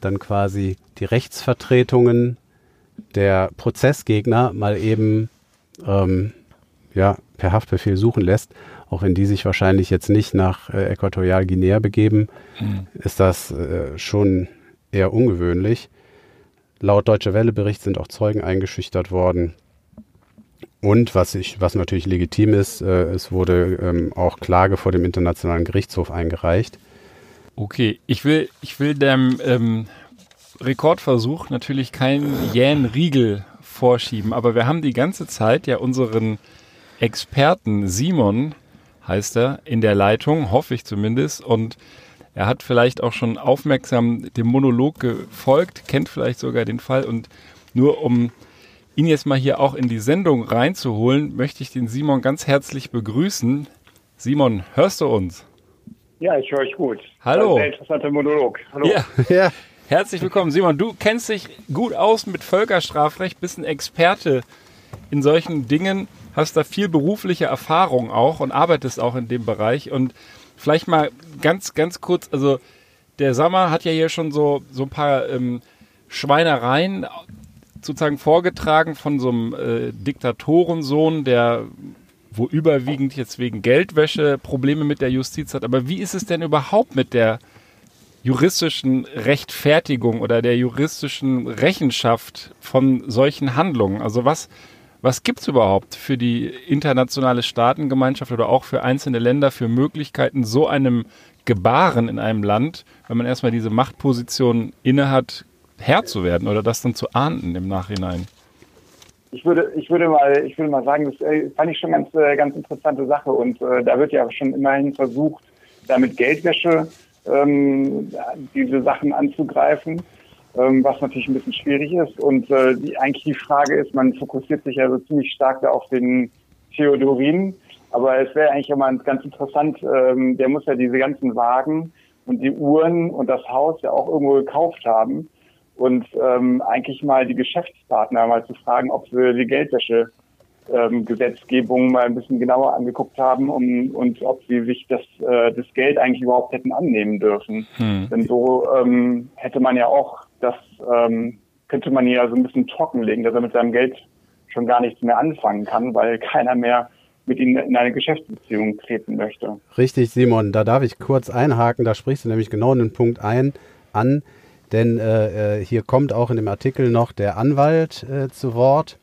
dann quasi die Rechtsvertretungen der Prozessgegner mal eben ähm, ja, per Haftbefehl suchen lässt, auch wenn die sich wahrscheinlich jetzt nicht nach äh, Äquatorialguinea begeben, mhm. ist das äh, schon eher ungewöhnlich. Laut Deutsche Welle-Bericht sind auch Zeugen eingeschüchtert worden. Und was, ich, was natürlich legitim ist, äh, es wurde ähm, auch Klage vor dem Internationalen Gerichtshof eingereicht. Okay, ich will, ich will dem ähm, Rekordversuch natürlich keinen jähen Riegel vorschieben, aber wir haben die ganze Zeit ja unseren Experten Simon, heißt er, in der Leitung, hoffe ich zumindest, und er hat vielleicht auch schon aufmerksam dem Monolog gefolgt, kennt vielleicht sogar den Fall und nur um ihn jetzt mal hier auch in die Sendung reinzuholen, möchte ich den Simon ganz herzlich begrüßen. Simon, hörst du uns? Ja, ich höre euch gut. Hallo. Ein interessanter Monolog. Hallo. Ja. ja. Herzlich willkommen. Simon, du kennst dich gut aus mit Völkerstrafrecht, bist ein Experte in solchen Dingen, hast da viel berufliche Erfahrung auch und arbeitest auch in dem Bereich. Und vielleicht mal ganz, ganz kurz, also der Sammer hat ja hier schon so, so ein paar ähm, Schweinereien sozusagen vorgetragen von so einem äh, Diktatorensohn, der wo überwiegend jetzt wegen Geldwäsche Probleme mit der Justiz hat. Aber wie ist es denn überhaupt mit der juristischen Rechtfertigung oder der juristischen Rechenschaft von solchen Handlungen? Also was, was gibt es überhaupt für die internationale Staatengemeinschaft oder auch für einzelne Länder für Möglichkeiten, so einem Gebaren in einem Land, wenn man erstmal diese Machtposition innehat, Herr zu werden oder das dann zu ahnden im Nachhinein? Ich würde, ich würde mal, ich würde mal sagen, das äh, fand ich schon ganz, äh, ganz interessante Sache und äh, da wird ja schon immerhin versucht, damit Geldwäsche ähm, diese Sachen anzugreifen, ähm, was natürlich ein bisschen schwierig ist. Und äh, die, eigentlich die Frage ist, man fokussiert sich ja so ziemlich stark da auf den Theodorin, aber es wäre eigentlich immer ganz interessant, ähm, der muss ja diese ganzen Wagen und die Uhren und das Haus ja auch irgendwo gekauft haben und ähm, eigentlich mal die Geschäftspartner mal zu fragen, ob sie die Geldwäsche ähm, Gesetzgebung mal ein bisschen genauer angeguckt haben um, und ob sie sich das, äh, das Geld eigentlich überhaupt hätten annehmen dürfen. Hm. Denn so ähm, hätte man ja auch das, ähm, könnte man ja so ein bisschen trockenlegen, dass er mit seinem Geld schon gar nichts mehr anfangen kann, weil keiner mehr mit ihnen in eine Geschäftsbeziehung treten möchte. Richtig, Simon, da darf ich kurz einhaken, da sprichst du nämlich genau einen Punkt ein, an, denn äh, äh hier kommt auch in dem Artikel noch der Anwalt äh, zu Wort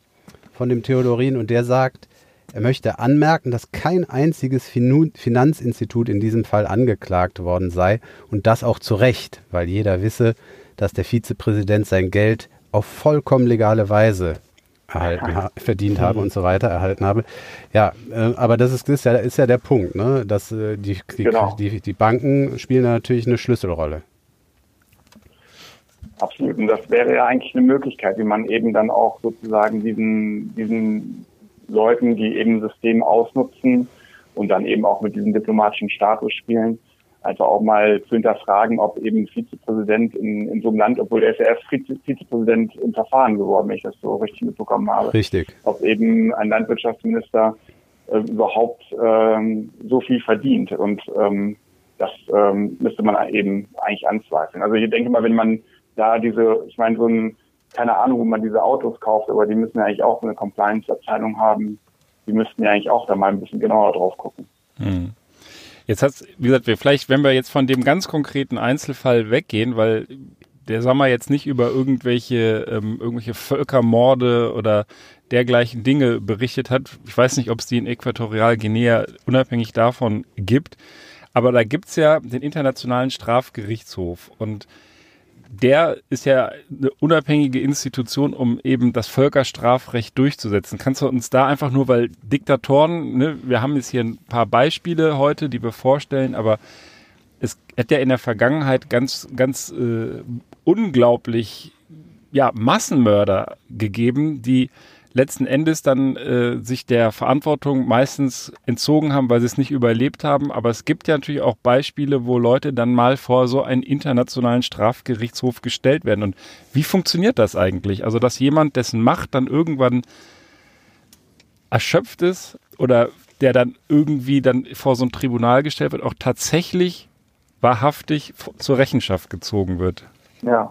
von dem Theodorin und der sagt, er möchte anmerken, dass kein einziges Finanzinstitut in diesem Fall angeklagt worden sei und das auch zu Recht, weil jeder wisse, dass der Vizepräsident sein Geld auf vollkommen legale Weise erhalten, ha verdient habe und so weiter erhalten habe. Ja, äh, aber das ist, ist, ja, ist ja der Punkt, ne? dass äh, die, die, genau. die, die Banken spielen natürlich eine Schlüsselrolle. Absolut. Und das wäre ja eigentlich eine Möglichkeit, wie man eben dann auch sozusagen diesen, diesen Leuten, die eben System ausnutzen und dann eben auch mit diesem diplomatischen Status spielen, einfach auch mal zu hinterfragen, ob eben Vizepräsident in, in so einem Land, obwohl er ja erst Vizepräsident im Verfahren geworden, wenn ich das so richtig mitbekommen habe. Richtig. Ob eben ein Landwirtschaftsminister äh, überhaupt ähm, so viel verdient. Und ähm, das ähm, müsste man eben eigentlich anzweifeln. Also ich denke mal, wenn man da diese, ich meine, so ein, keine Ahnung, wo man diese Autos kauft, aber die müssen ja eigentlich auch eine Compliance-Abteilung haben. Die müssten ja eigentlich auch da mal ein bisschen genauer drauf gucken. Hm. Jetzt hat's, wie gesagt, wir vielleicht, wenn wir jetzt von dem ganz konkreten Einzelfall weggehen, weil der Sommer jetzt nicht über irgendwelche, ähm, irgendwelche Völkermorde oder dergleichen Dinge berichtet hat. Ich weiß nicht, ob es die in Äquatorialguinea unabhängig davon gibt. Aber da gibt's ja den Internationalen Strafgerichtshof. Und der ist ja eine unabhängige Institution, um eben das Völkerstrafrecht durchzusetzen. Kannst du uns da einfach nur, weil Diktatoren, ne, wir haben jetzt hier ein paar Beispiele heute, die wir vorstellen, aber es hat ja in der Vergangenheit ganz, ganz äh, unglaublich ja, Massenmörder gegeben, die letzten Endes dann äh, sich der Verantwortung meistens entzogen haben, weil sie es nicht überlebt haben. Aber es gibt ja natürlich auch Beispiele, wo Leute dann mal vor so einen internationalen Strafgerichtshof gestellt werden. Und wie funktioniert das eigentlich? Also, dass jemand, dessen Macht dann irgendwann erschöpft ist oder der dann irgendwie dann vor so ein Tribunal gestellt wird, auch tatsächlich wahrhaftig zur Rechenschaft gezogen wird. Ja.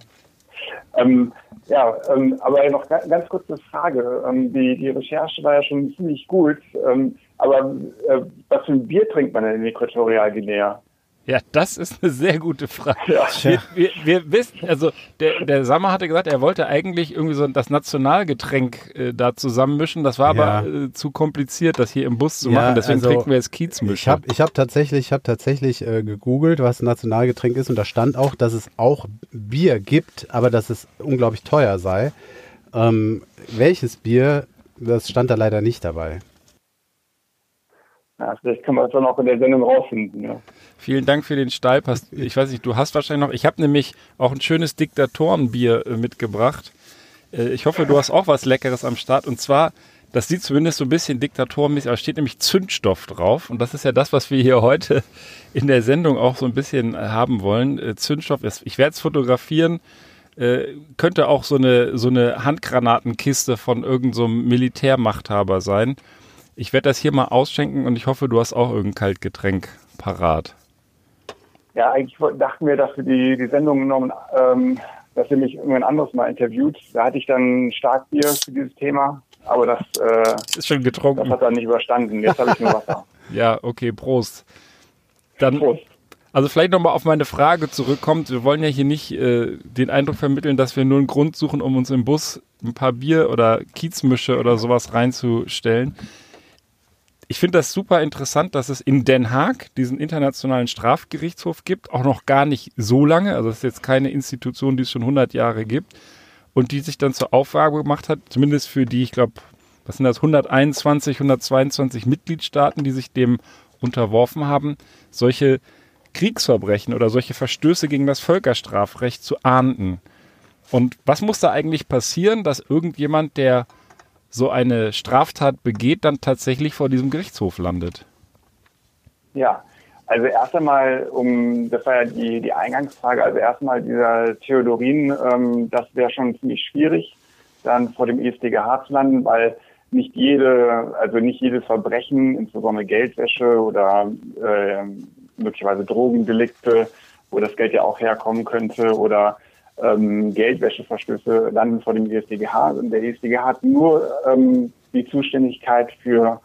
Ähm, ja, ähm, aber noch ganz, ganz kurze Frage. Ähm, die, die Recherche war ja schon ziemlich gut. Ähm, aber äh, was für ein Bier trinkt man denn in Äquatorialguinea? Ja, das ist eine sehr gute Frage. Ja. Wir, wir, wir, wissen, also der, der Sammer hatte gesagt, er wollte eigentlich irgendwie so das Nationalgetränk äh, da zusammenmischen. Das war aber äh, zu kompliziert, das hier im Bus zu ja, machen. Deswegen also, trinken wir jetzt Kiezmischung. Ich habe ich hab tatsächlich, hab tatsächlich äh, gegoogelt, was ein Nationalgetränk ist. Und da stand auch, dass es auch Bier gibt, aber dass es unglaublich teuer sei. Ähm, welches Bier, das stand da leider nicht dabei. Ja, vielleicht kann man das dann auch in der Sendung rausfinden. Ja. Vielen Dank für den Steilpass. Ich weiß nicht, du hast wahrscheinlich noch, ich habe nämlich auch ein schönes Diktatorenbier äh, mitgebracht. Äh, ich hoffe, du hast auch was Leckeres am Start. Und zwar, das sieht zumindest so ein bisschen diktatorenmäßig aus, steht nämlich Zündstoff drauf. Und das ist ja das, was wir hier heute in der Sendung auch so ein bisschen äh, haben wollen. Zündstoff ist, ich werde es fotografieren. Könnte auch so eine, so eine Handgranatenkiste von irgendeinem so Militärmachthaber sein. Ich werde das hier mal ausschenken und ich hoffe, du hast auch irgendein Kaltgetränk parat. Ja, eigentlich dachten wir, dass wir die, die Sendung genommen, ähm, dass ihr mich irgendwann anderes mal interviewt. Da hatte ich dann Starkbier für dieses Thema, aber das äh, ist schon getrunken. Das hat dann nicht überstanden. Jetzt habe ich nur Wasser. ja, okay, Prost. Dann, Prost. Also vielleicht nochmal auf meine Frage zurückkommt. Wir wollen ja hier nicht äh, den Eindruck vermitteln, dass wir nur einen Grund suchen, um uns im Bus ein paar Bier oder Kiezmische oder sowas reinzustellen ich finde das super interessant, dass es in Den Haag diesen internationalen Strafgerichtshof gibt, auch noch gar nicht so lange. Also es ist jetzt keine Institution, die es schon 100 Jahre gibt und die sich dann zur Aufgabe gemacht hat, zumindest für die, ich glaube, was sind das, 121, 122 Mitgliedstaaten, die sich dem unterworfen haben, solche Kriegsverbrechen oder solche Verstöße gegen das Völkerstrafrecht zu ahnden. Und was muss da eigentlich passieren, dass irgendjemand, der so eine Straftat begeht, dann tatsächlich vor diesem Gerichtshof landet? Ja, also erst einmal, um, das war ja die, die Eingangsfrage, also erstmal dieser Theodorin, ähm, das wäre schon ziemlich schwierig, dann vor dem ESDGH zu landen, weil nicht jede, also nicht jedes Verbrechen, insbesondere Geldwäsche oder äh, möglicherweise Drogendelikte, wo das Geld ja auch herkommen könnte oder ähm, Geldwäscheverstöße landen vor dem ESDGH. Und der ESDGH hat nur ähm, die Zuständigkeit für,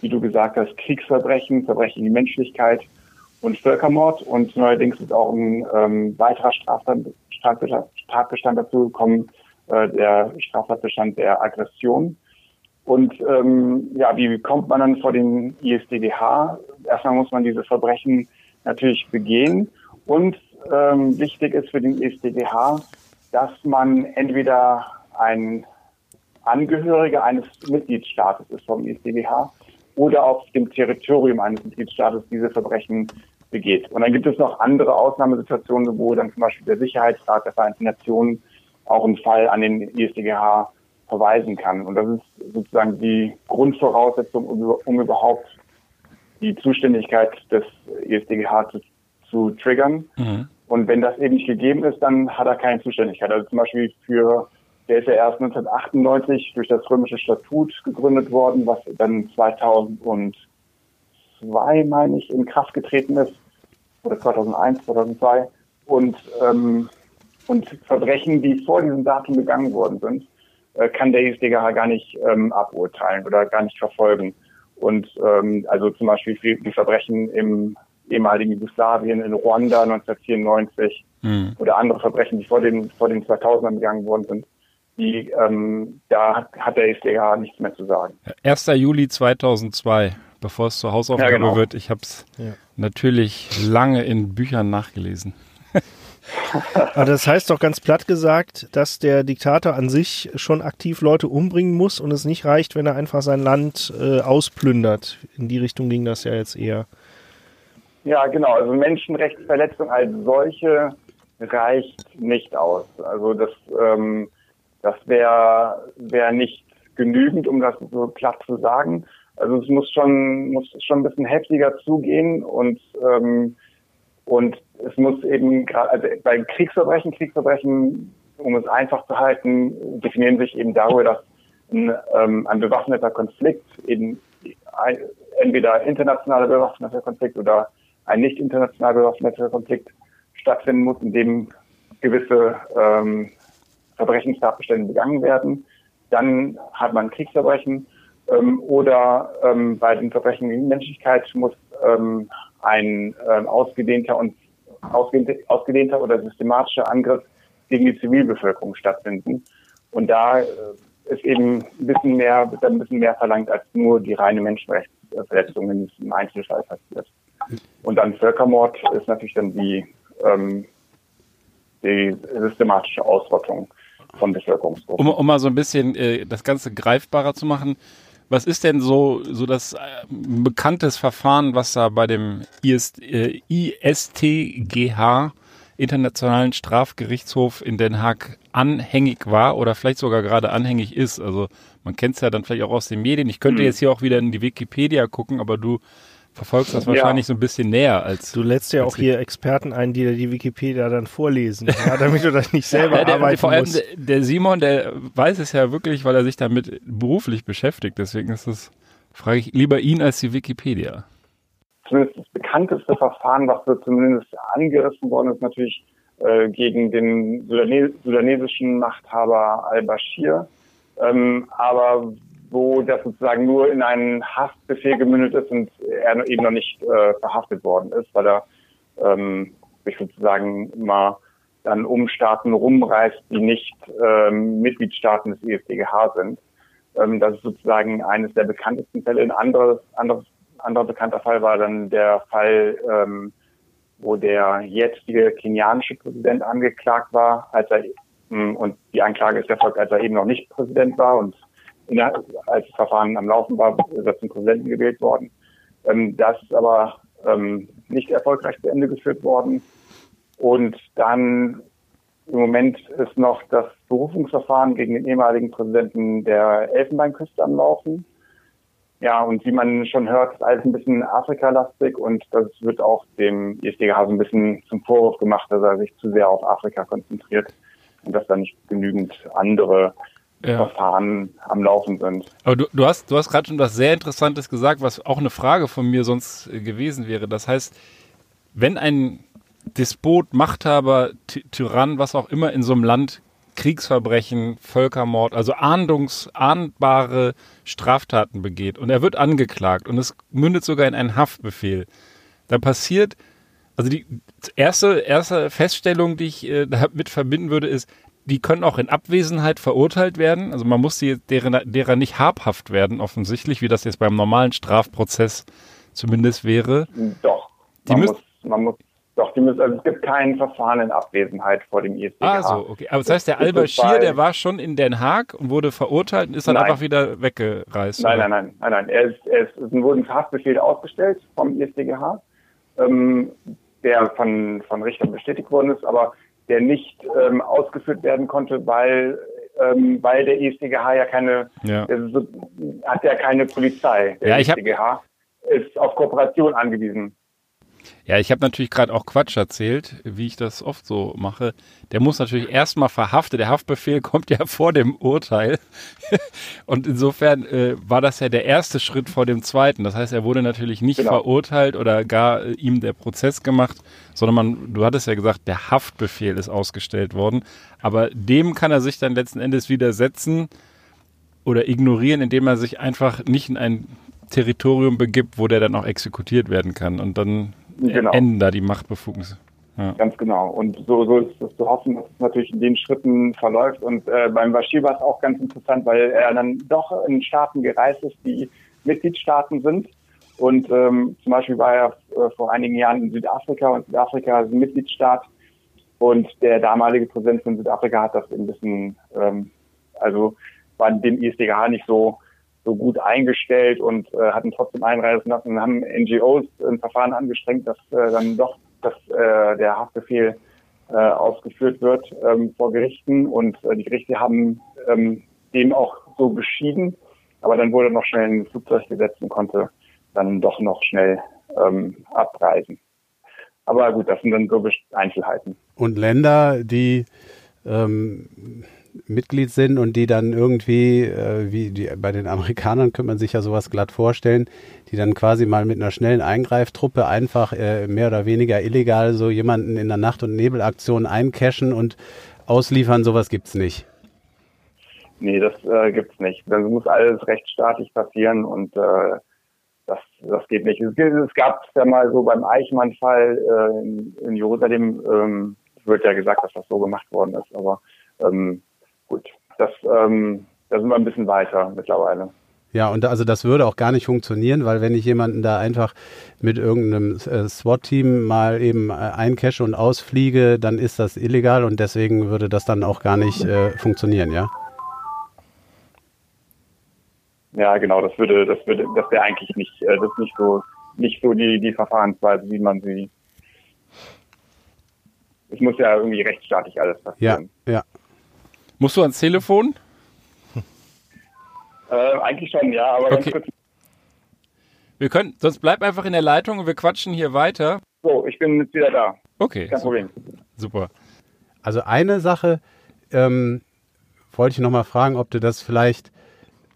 wie du gesagt hast, Kriegsverbrechen, Verbrechen gegen die Menschlichkeit und Völkermord. Und neuerdings ist auch ein ähm, weiterer Straftat, Strafbestand dazu gekommen, äh, der Straftatbestand der Aggression. Und ähm, ja, wie kommt man dann vor den ISDGH? Erstmal muss man diese Verbrechen natürlich begehen. Und ähm, wichtig ist für den ISDGH, dass man entweder ein Angehöriger eines Mitgliedstaates ist vom ISDGH oder auf dem Territorium eines Mitgliedstaates diese Verbrechen begeht. Und dann gibt es noch andere Ausnahmesituationen, wo dann zum Beispiel der Sicherheitsrat der Vereinten Nationen auch einen Fall an den ISDGH verweisen kann. Und das ist sozusagen die Grundvoraussetzung, um, um überhaupt die Zuständigkeit des ISDGH zu, zu triggern. Mhm. Und wenn das eben nicht gegeben ist, dann hat er keine Zuständigkeit. Also zum Beispiel für, der ist ja erst 1998 durch das römische Statut gegründet worden, was dann 2002, meine ich, in Kraft getreten ist. Oder 2001, 2002. Und, ähm, und Verbrechen, die vor diesem Datum begangen worden sind, äh, kann der ISDGH gar nicht ähm, aburteilen oder gar nicht verfolgen. Und ähm, also zum Beispiel die Verbrechen im ehemaligen Jugoslawien, in Ruanda 1994 mhm. oder andere Verbrechen, die vor den, vor den 2000ern begangen worden sind, die, ähm, da hat der ISDGH nichts mehr zu sagen. 1. Juli 2002, bevor es zur Hausaufgabe ja, genau. wird. Ich habe es ja. natürlich lange in Büchern nachgelesen. Aber das heißt doch ganz platt gesagt, dass der Diktator an sich schon aktiv Leute umbringen muss und es nicht reicht, wenn er einfach sein Land äh, ausplündert. In die Richtung ging das ja jetzt eher. Ja, genau. Also Menschenrechtsverletzung als solche reicht nicht aus. Also das, ähm, das wäre wär nicht genügend, um das so platt zu sagen. Also es muss schon, muss schon ein bisschen heftiger zugehen und ähm, und es muss eben gerade, also bei Kriegsverbrechen, Kriegsverbrechen, um es einfach zu halten, definieren sich eben darüber, dass ein, ähm, ein bewaffneter Konflikt eben ein, entweder internationaler bewaffneter Konflikt oder ein nicht international bewaffneter Konflikt stattfinden muss, in dem gewisse ähm, Verbrechenstatbestände begangen werden. Dann hat man Kriegsverbrechen ähm, oder ähm, bei den Verbrechen gegen Menschlichkeit muss ähm, ein ähm, ausgedehnter und ausgedehnter, ausgedehnter oder systematischer Angriff gegen die Zivilbevölkerung stattfinden. Und da äh, ist eben ein bisschen mehr, ein bisschen mehr verlangt als nur die reine Menschenrechtsverletzung, wenn es im Einzelfall passiert. Und dann Völkermord ist natürlich dann die, ähm, die systematische Ausrottung von Bevölkerungsgruppen. Um, um mal so ein bisschen äh, das Ganze greifbarer zu machen, was ist denn so, so das äh, bekanntes Verfahren, was da bei dem IST, äh, ISTGH, Internationalen Strafgerichtshof in Den Haag, anhängig war oder vielleicht sogar gerade anhängig ist? Also man kennt es ja dann vielleicht auch aus den Medien. Ich könnte mhm. jetzt hier auch wieder in die Wikipedia gucken, aber du verfolgst das wahrscheinlich ja. so ein bisschen näher als. Du lädst ja auch hier Experten ein, die die Wikipedia dann vorlesen, ja, damit du das nicht selber ja, der, arbeiten vor allem musst. Der, Simon, der weiß es ja wirklich, weil er sich damit beruflich beschäftigt. Deswegen ist es, frage ich lieber ihn als die Wikipedia. Zumindest das bekannteste Verfahren, was so zumindest angerissen worden ist, natürlich äh, gegen den sudanesischen Machthaber al-Bashir. Ähm, aber wo das sozusagen nur in einen Haftbefehl gemündet ist und er eben noch nicht äh, verhaftet worden ist, weil er ähm, sich sozusagen immer dann um Staaten rumreißt, die nicht ähm, Mitgliedstaaten des IFDGH sind. Ähm, das ist sozusagen eines der bekanntesten Fälle. Ein anderes, anderes, anderer bekannter Fall war dann der Fall, ähm, wo der jetzige kenianische Präsident angeklagt war, als er hm, und die Anklage ist erfolgt, als er eben noch nicht Präsident war und der, als das Verfahren am Laufen war, er zum Präsidenten gewählt worden. Ähm, das ist aber ähm, nicht erfolgreich zu Ende geführt worden. Und dann im Moment ist noch das Berufungsverfahren gegen den ehemaligen Präsidenten der Elfenbeinküste am Laufen. Ja, und wie man schon hört, ist alles ein bisschen Afrika-lastig und das wird auch dem ISDGH so ein bisschen zum Vorwurf gemacht, dass er sich zu sehr auf Afrika konzentriert und dass da nicht genügend andere ja. Verfahren am Laufen sind. Aber du, du hast, du hast gerade schon was sehr Interessantes gesagt, was auch eine Frage von mir sonst äh, gewesen wäre. Das heißt, wenn ein Despot, Machthaber, Ty Tyrann, was auch immer in so einem Land Kriegsverbrechen, Völkermord, also ahndungs, ahndbare Straftaten begeht und er wird angeklagt und es mündet sogar in einen Haftbefehl, dann passiert, also die erste, erste Feststellung, die ich äh, damit verbinden würde, ist, die können auch in Abwesenheit verurteilt werden. Also man muss die, deren, derer nicht habhaft werden, offensichtlich, wie das jetzt beim normalen Strafprozess zumindest wäre. Doch. Man, muss, man muss doch, die müssen, also es gibt kein Verfahren in Abwesenheit vor dem ISDGH. Ah, so, okay. Aber das heißt, der Al-Bashir, der war schon in Den Haag und wurde verurteilt und ist dann nein. einfach wieder weggereist? Nein, nein, nein, nein, nein. Er ist, er ist, es wurden Haftbefehl ausgestellt vom ISDGH, ähm, der von, von Richtern bestätigt worden ist, aber der nicht ähm, ausgeführt werden konnte, weil ähm, weil der ISDGH ja keine, ja. So, hat ja keine Polizei. Der ja, ich ISDGH ist auf Kooperation angewiesen. Ja, ich habe natürlich gerade auch Quatsch erzählt, wie ich das oft so mache. Der muss natürlich erstmal verhaftet. Der Haftbefehl kommt ja vor dem Urteil. Und insofern äh, war das ja der erste Schritt vor dem zweiten. Das heißt, er wurde natürlich nicht genau. verurteilt oder gar äh, ihm der Prozess gemacht, sondern man, du hattest ja gesagt, der Haftbefehl ist ausgestellt worden. Aber dem kann er sich dann letzten Endes widersetzen oder ignorieren, indem er sich einfach nicht in ein Territorium begibt, wo der dann auch exekutiert werden kann. Und dann genau. enden da die Machtbefugnisse. Ja. Ganz genau. Und so, so ist es zu hoffen, dass es natürlich in den Schritten verläuft. Und äh, beim Bashir war es auch ganz interessant, weil er dann doch in Staaten gereist ist, die Mitgliedstaaten sind. Und ähm, zum Beispiel war er äh, vor einigen Jahren in Südafrika und Südafrika ist ein Mitgliedstaat. Und der damalige Präsident von Südafrika hat das ein bisschen, ähm, also war dem ISDGH nicht so so gut eingestellt und äh, hatten trotzdem einreisen lassen und haben NGOs ein Verfahren angestrengt, dass äh, dann doch dass, äh, der Haftbefehl äh, ausgeführt wird ähm, vor Gerichten und äh, die Gerichte haben ähm, dem auch so beschieden, aber dann wurde noch schnell ein Flugzeug gesetzt und konnte dann doch noch schnell ähm, abreisen. Aber gut, das sind dann so Einzelheiten. Und Länder, die ähm, Mitglied sind und die dann irgendwie, äh, wie die, bei den Amerikanern könnte man sich ja sowas glatt vorstellen, die dann quasi mal mit einer schnellen Eingreiftruppe einfach äh, mehr oder weniger illegal so jemanden in der Nacht- und Nebelaktion eincachen und ausliefern, sowas gibt's nicht. Nee, das äh, gibt's nicht. Das muss alles rechtsstaatlich passieren und äh, das, das geht nicht. Es, es gab ja mal so beim Eichmann-Fall äh, in, in Jerusalem, ähm, wird ja gesagt, dass das so gemacht worden ist, aber ähm, gut, das, ähm, da sind wir ein bisschen weiter mittlerweile. Ja, und also das würde auch gar nicht funktionieren, weil wenn ich jemanden da einfach mit irgendeinem äh, SWAT-Team mal eben äh, eincache und ausfliege, dann ist das illegal und deswegen würde das dann auch gar nicht äh, funktionieren, ja? Ja, genau, das würde, das würde, das wäre eigentlich nicht, äh, das ist nicht so, nicht so die, die Verfahrensweise, wie man sie. Es muss ja irgendwie rechtsstaatlich alles passieren. Ja, ja. Musst du ans Telefon? Äh, eigentlich schon, ja, aber okay. Wir können, sonst bleib einfach in der Leitung und wir quatschen hier weiter. So, ich bin jetzt wieder da. Okay. Kein super. Problem. Super. Also eine Sache ähm, wollte ich nochmal fragen, ob du das vielleicht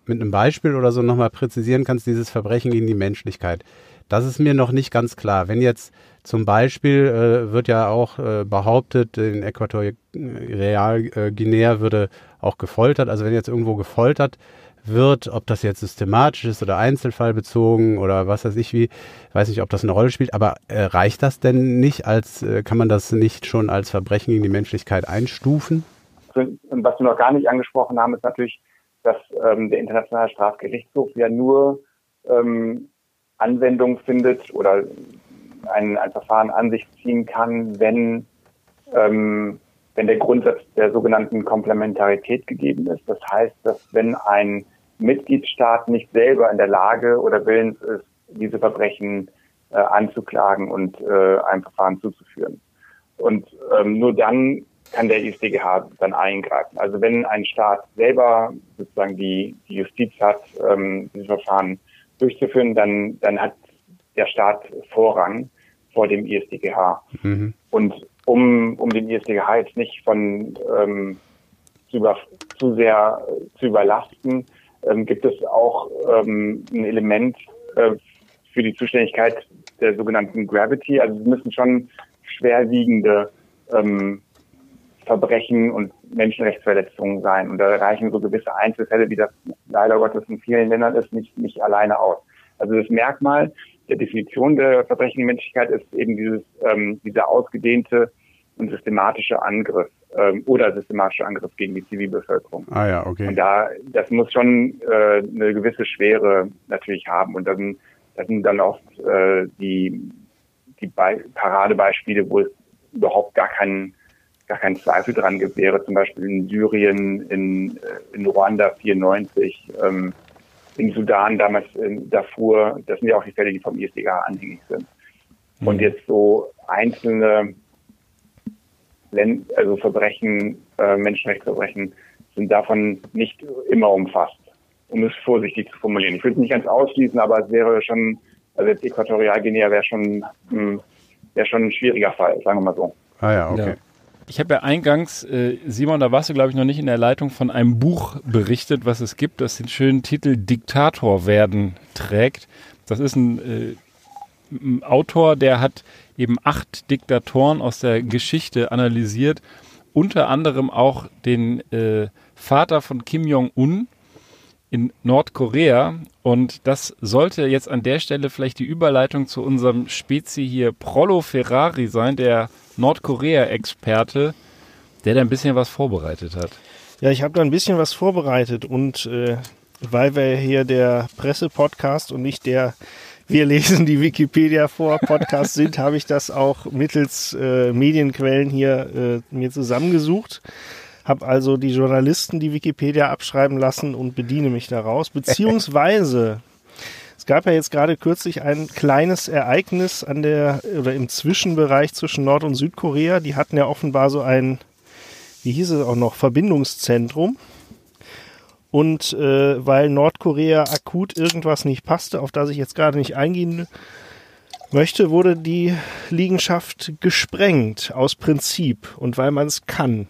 mit einem Beispiel oder so nochmal präzisieren kannst, dieses Verbrechen gegen die Menschlichkeit. Das ist mir noch nicht ganz klar. Wenn jetzt zum Beispiel äh, wird ja auch äh, behauptet, in Äquatorialguinea äh, würde auch gefoltert. Also wenn jetzt irgendwo gefoltert wird, ob das jetzt systematisch ist oder einzelfallbezogen oder was weiß ich wie, weiß nicht, ob das eine Rolle spielt, aber äh, reicht das denn nicht als, äh, kann man das nicht schon als Verbrechen gegen die Menschlichkeit einstufen? Und was wir noch gar nicht angesprochen haben, ist natürlich dass ähm, der Internationale Strafgerichtshof ja nur ähm, Anwendung findet oder ein, ein Verfahren an sich ziehen kann, wenn, ähm, wenn der Grundsatz der sogenannten Komplementarität gegeben ist. Das heißt, dass wenn ein Mitgliedstaat nicht selber in der Lage oder willens ist, diese Verbrechen äh, anzuklagen und äh, ein Verfahren zuzuführen. Und ähm, nur dann kann der ISDGH dann eingreifen. Also wenn ein Staat selber sozusagen die, die Justiz hat, ähm, diese Verfahren durchzuführen, dann, dann hat der Staat Vorrang vor dem ISDGH. Mhm. Und um, um den ISDGH jetzt nicht von ähm, zu, über, zu sehr zu überlasten, ähm, gibt es auch ähm, ein Element äh, für die Zuständigkeit der sogenannten Gravity. Also es müssen schon schwerwiegende ähm, Verbrechen und Menschenrechtsverletzungen sein. Und da reichen so gewisse Einzelfälle, wie das leider Gottes in vielen Ländern ist, nicht, nicht alleine aus. Also das Merkmal der Definition der Verbrechen gegen Menschlichkeit ist eben dieses, ähm, dieser ausgedehnte und systematische Angriff ähm, oder systematische Angriff gegen die Zivilbevölkerung. Ah ja, okay. Und da, das muss schon äh, eine gewisse Schwere natürlich haben. Und dann, das sind dann oft äh, die, die Be Paradebeispiele, wo es überhaupt gar keinen gar keinen Zweifel dran gibt, wäre zum Beispiel in Syrien, in, äh, in Ruanda 94, ähm, in Sudan damals in Darfur. Das sind ja auch die Fälle, die vom ISDGH anhängig sind. Mhm. Und jetzt so einzelne also Verbrechen, äh, Menschenrechtsverbrechen sind davon nicht immer umfasst, um es vorsichtig zu formulieren. Ich würde es nicht ganz ausschließen, aber es wäre schon, also jetzt Äquatorialguinea wäre schon, hm, wäre schon ein schwieriger Fall, sagen wir mal so. Ah ja, okay. Ja. Ich habe ja eingangs, äh, Simon, da warst du, glaube ich, noch nicht in der Leitung von einem Buch berichtet, was es gibt, das den schönen Titel Diktator werden trägt. Das ist ein, äh, ein Autor, der hat eben acht Diktatoren aus der Geschichte analysiert, unter anderem auch den äh, Vater von Kim Jong-un in Nordkorea. Und das sollte jetzt an der Stelle vielleicht die Überleitung zu unserem Spezi hier Prollo Ferrari sein, der Nordkorea-Experte, der da ein bisschen was vorbereitet hat. Ja, ich habe da ein bisschen was vorbereitet und äh, weil wir hier der Presse-Podcast und nicht der wir lesen die Wikipedia vor Podcast sind, habe ich das auch mittels äh, Medienquellen hier äh, mir zusammengesucht. Habe also die Journalisten die Wikipedia abschreiben lassen und bediene mich daraus. Beziehungsweise, es gab ja jetzt gerade kürzlich ein kleines Ereignis an der oder im Zwischenbereich zwischen Nord- und Südkorea. Die hatten ja offenbar so ein, wie hieß es auch noch, Verbindungszentrum. Und äh, weil Nordkorea akut irgendwas nicht passte, auf das ich jetzt gerade nicht eingehen möchte, wurde die Liegenschaft gesprengt aus Prinzip und weil man es kann.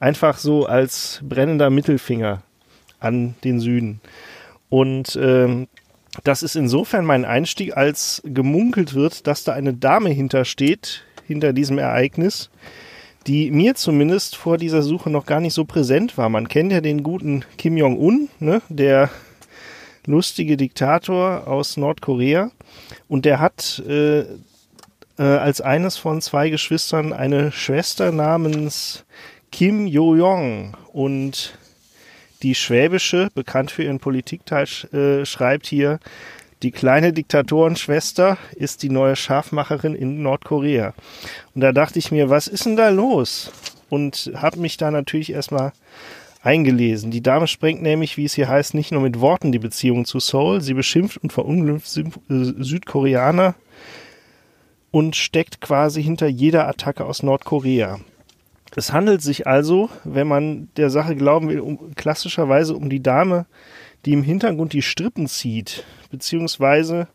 Einfach so als brennender Mittelfinger an den Süden. Und ähm, das ist insofern mein Einstieg, als gemunkelt wird, dass da eine Dame hintersteht, hinter diesem Ereignis, die mir zumindest vor dieser Suche noch gar nicht so präsent war. Man kennt ja den guten Kim Jong-un, ne, der lustige Diktator aus Nordkorea. Und der hat äh, äh, als eines von zwei Geschwistern eine Schwester namens Kim Jo-jong. Und die Schwäbische, bekannt für ihren Politikteil, äh, schreibt hier, die kleine Diktatorenschwester ist die neue Schafmacherin in Nordkorea. Und da dachte ich mir, was ist denn da los? Und habe mich da natürlich erstmal eingelesen. Die Dame sprengt nämlich, wie es hier heißt, nicht nur mit Worten die Beziehung zu Seoul, sie beschimpft und verunglimpft äh, Südkoreaner und steckt quasi hinter jeder Attacke aus Nordkorea. Es handelt sich also, wenn man der Sache glauben will, um, klassischerweise um die Dame, die im Hintergrund die Strippen zieht, beziehungsweise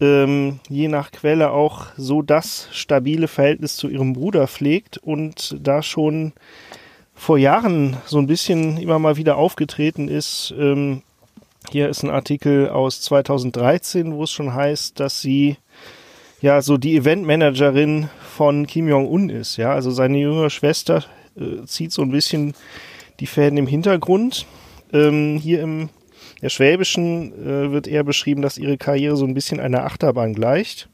ähm, je nach Quelle auch so das stabile Verhältnis zu ihrem Bruder pflegt und da schon vor Jahren so ein bisschen immer mal wieder aufgetreten ist. Ähm, hier ist ein Artikel aus 2013, wo es schon heißt, dass sie ja so die Eventmanagerin von Kim Jong-un ist. Ja, also seine jüngere Schwester äh, zieht so ein bisschen die Fäden im Hintergrund. Ähm, hier im der Schwäbischen äh, wird eher beschrieben, dass ihre Karriere so ein bisschen einer Achterbahn gleicht.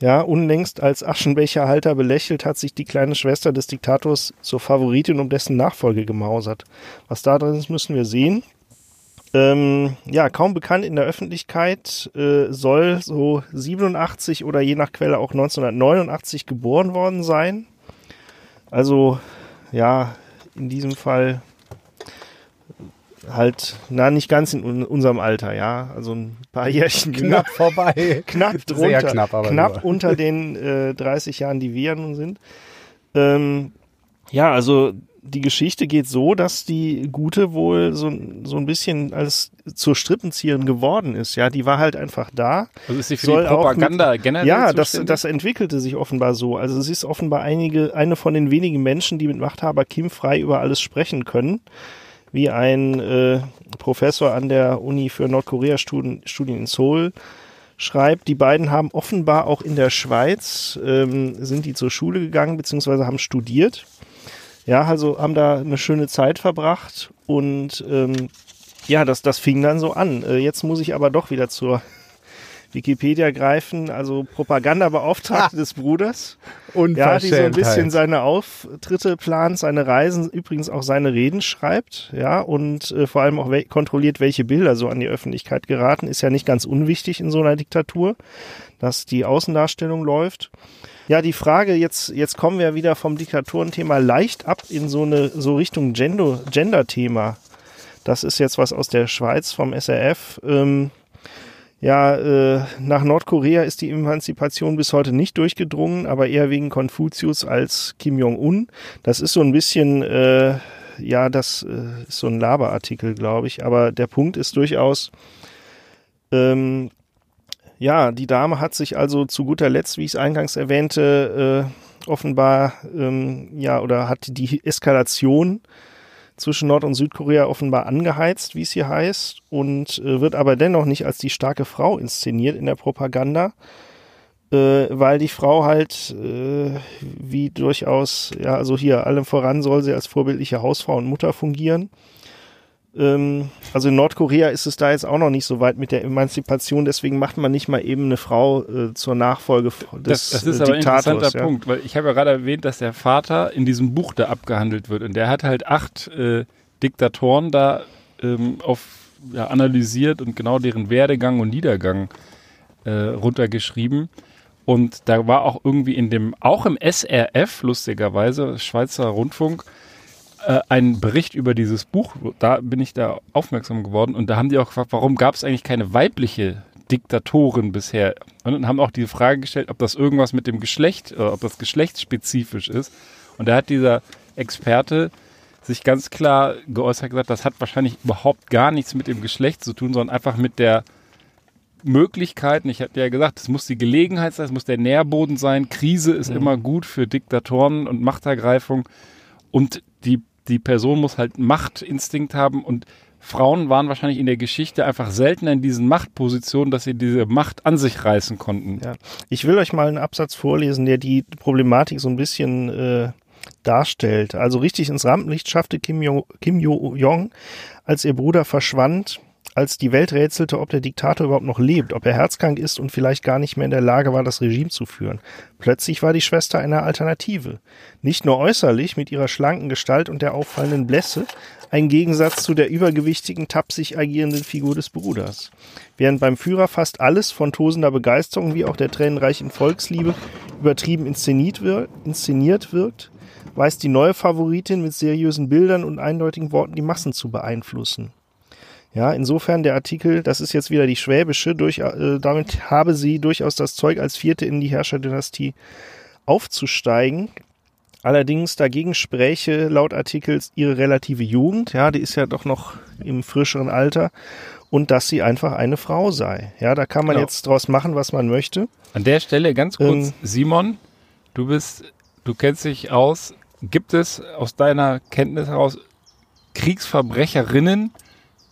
Ja, unlängst als Aschenbecherhalter belächelt hat sich die kleine Schwester des Diktators zur Favoritin um dessen Nachfolge gemausert. Was da drin ist, müssen wir sehen. Ähm, ja, kaum bekannt in der Öffentlichkeit, äh, soll so 87 oder je nach Quelle auch 1989 geboren worden sein. Also, ja, in diesem Fall halt, na, nicht ganz in unserem Alter, ja. Also ein paar Jährchen knapp vorbei. knapp drunter. Sehr knapp, aber knapp unter den äh, 30 Jahren, die wir nun sind. Ähm, ja, also die Geschichte geht so, dass die Gute wohl so, so ein bisschen als zur Strippenzieherin geworden ist. Ja, die war halt einfach da. Also ist sie für die Propaganda mit, generell Ja, das, das entwickelte sich offenbar so. Also sie ist offenbar einige, eine von den wenigen Menschen, die mit Machthaber Kim frei über alles sprechen können wie ein äh, Professor an der Uni für Nordkorea-Studien in Seoul schreibt, die beiden haben offenbar auch in der Schweiz, ähm, sind die zur Schule gegangen, beziehungsweise haben studiert. Ja, also haben da eine schöne Zeit verbracht und ähm, ja, das, das fing dann so an. Äh, jetzt muss ich aber doch wieder zur Wikipedia greifen, also Propagandabeauftragte des Bruders. Ja, die so ein bisschen seine Auftritte plant, seine Reisen, übrigens auch seine Reden schreibt, ja, und äh, vor allem auch we kontrolliert, welche Bilder so an die Öffentlichkeit geraten, ist ja nicht ganz unwichtig in so einer Diktatur, dass die Außendarstellung läuft. Ja, die Frage, jetzt, jetzt kommen wir wieder vom Diktatorenthema leicht ab in so eine, so Richtung Gender-Thema. Das ist jetzt was aus der Schweiz vom SRF. Ähm, ja, äh, nach Nordkorea ist die Emanzipation bis heute nicht durchgedrungen, aber eher wegen Konfuzius als Kim Jong-un. Das ist so ein bisschen, äh, ja, das äh, ist so ein Laberartikel, glaube ich. Aber der Punkt ist durchaus, ähm, ja, die Dame hat sich also zu guter Letzt, wie ich es eingangs erwähnte, äh, offenbar, ähm, ja, oder hat die Eskalation zwischen Nord- und Südkorea offenbar angeheizt, wie es hier heißt, und äh, wird aber dennoch nicht als die starke Frau inszeniert in der Propaganda, äh, weil die Frau halt äh, wie durchaus, ja, also hier allem voran soll sie als vorbildliche Hausfrau und Mutter fungieren. Ähm, also in Nordkorea ist es da jetzt auch noch nicht so weit mit der Emanzipation, deswegen macht man nicht mal eben eine Frau äh, zur Nachfolge des Das, das ist aber ein interessanter ja. Punkt, weil ich habe ja gerade erwähnt, dass der Vater in diesem Buch da abgehandelt wird und der hat halt acht äh, Diktatoren da ähm, auf ja, analysiert und genau deren Werdegang und Niedergang äh, runtergeschrieben. Und da war auch irgendwie in dem, auch im SRF, lustigerweise, Schweizer Rundfunk, äh, einen Bericht über dieses Buch, da bin ich da aufmerksam geworden und da haben die auch gefragt, warum gab es eigentlich keine weibliche Diktatorin bisher? Und haben auch die Frage gestellt, ob das irgendwas mit dem Geschlecht, äh, ob das geschlechtsspezifisch ist. Und da hat dieser Experte sich ganz klar geäußert gesagt, das hat wahrscheinlich überhaupt gar nichts mit dem Geschlecht zu tun, sondern einfach mit der Möglichkeiten. Ich hatte ja gesagt, es muss die Gelegenheit sein, es muss der Nährboden sein. Krise ist mhm. immer gut für Diktatoren und Machtergreifung. Und die die Person muss halt Machtinstinkt haben und Frauen waren wahrscheinlich in der Geschichte einfach seltener in diesen Machtpositionen, dass sie diese Macht an sich reißen konnten. Ja. Ich will euch mal einen Absatz vorlesen, der die Problematik so ein bisschen äh, darstellt. Also richtig ins Rampenlicht schaffte Kim, jo Kim Jo-jong, als ihr Bruder verschwand, als die Welt rätselte, ob der Diktator überhaupt noch lebt, ob er herzkrank ist und vielleicht gar nicht mehr in der Lage war, das Regime zu führen. Plötzlich war die Schwester eine Alternative. Nicht nur äußerlich mit ihrer schlanken Gestalt und der auffallenden Blässe, ein Gegensatz zu der übergewichtigen, tapsig agierenden Figur des Bruders. Während beim Führer fast alles von tosender Begeisterung wie auch der tränenreichen Volksliebe übertrieben inszeniert wirkt, weiß die neue Favoritin mit seriösen Bildern und eindeutigen Worten die Massen zu beeinflussen. Ja, insofern der Artikel, das ist jetzt wieder die schwäbische, durch, äh, damit habe sie durchaus das Zeug, als vierte in die Herrscherdynastie aufzusteigen. Allerdings dagegen spräche laut Artikels ihre relative Jugend, ja, die ist ja doch noch im frischeren Alter, und dass sie einfach eine Frau sei. Ja, da kann man genau. jetzt draus machen, was man möchte. An der Stelle ganz kurz, ähm, Simon, du bist, du kennst dich aus. Gibt es aus deiner Kenntnis heraus Kriegsverbrecherinnen,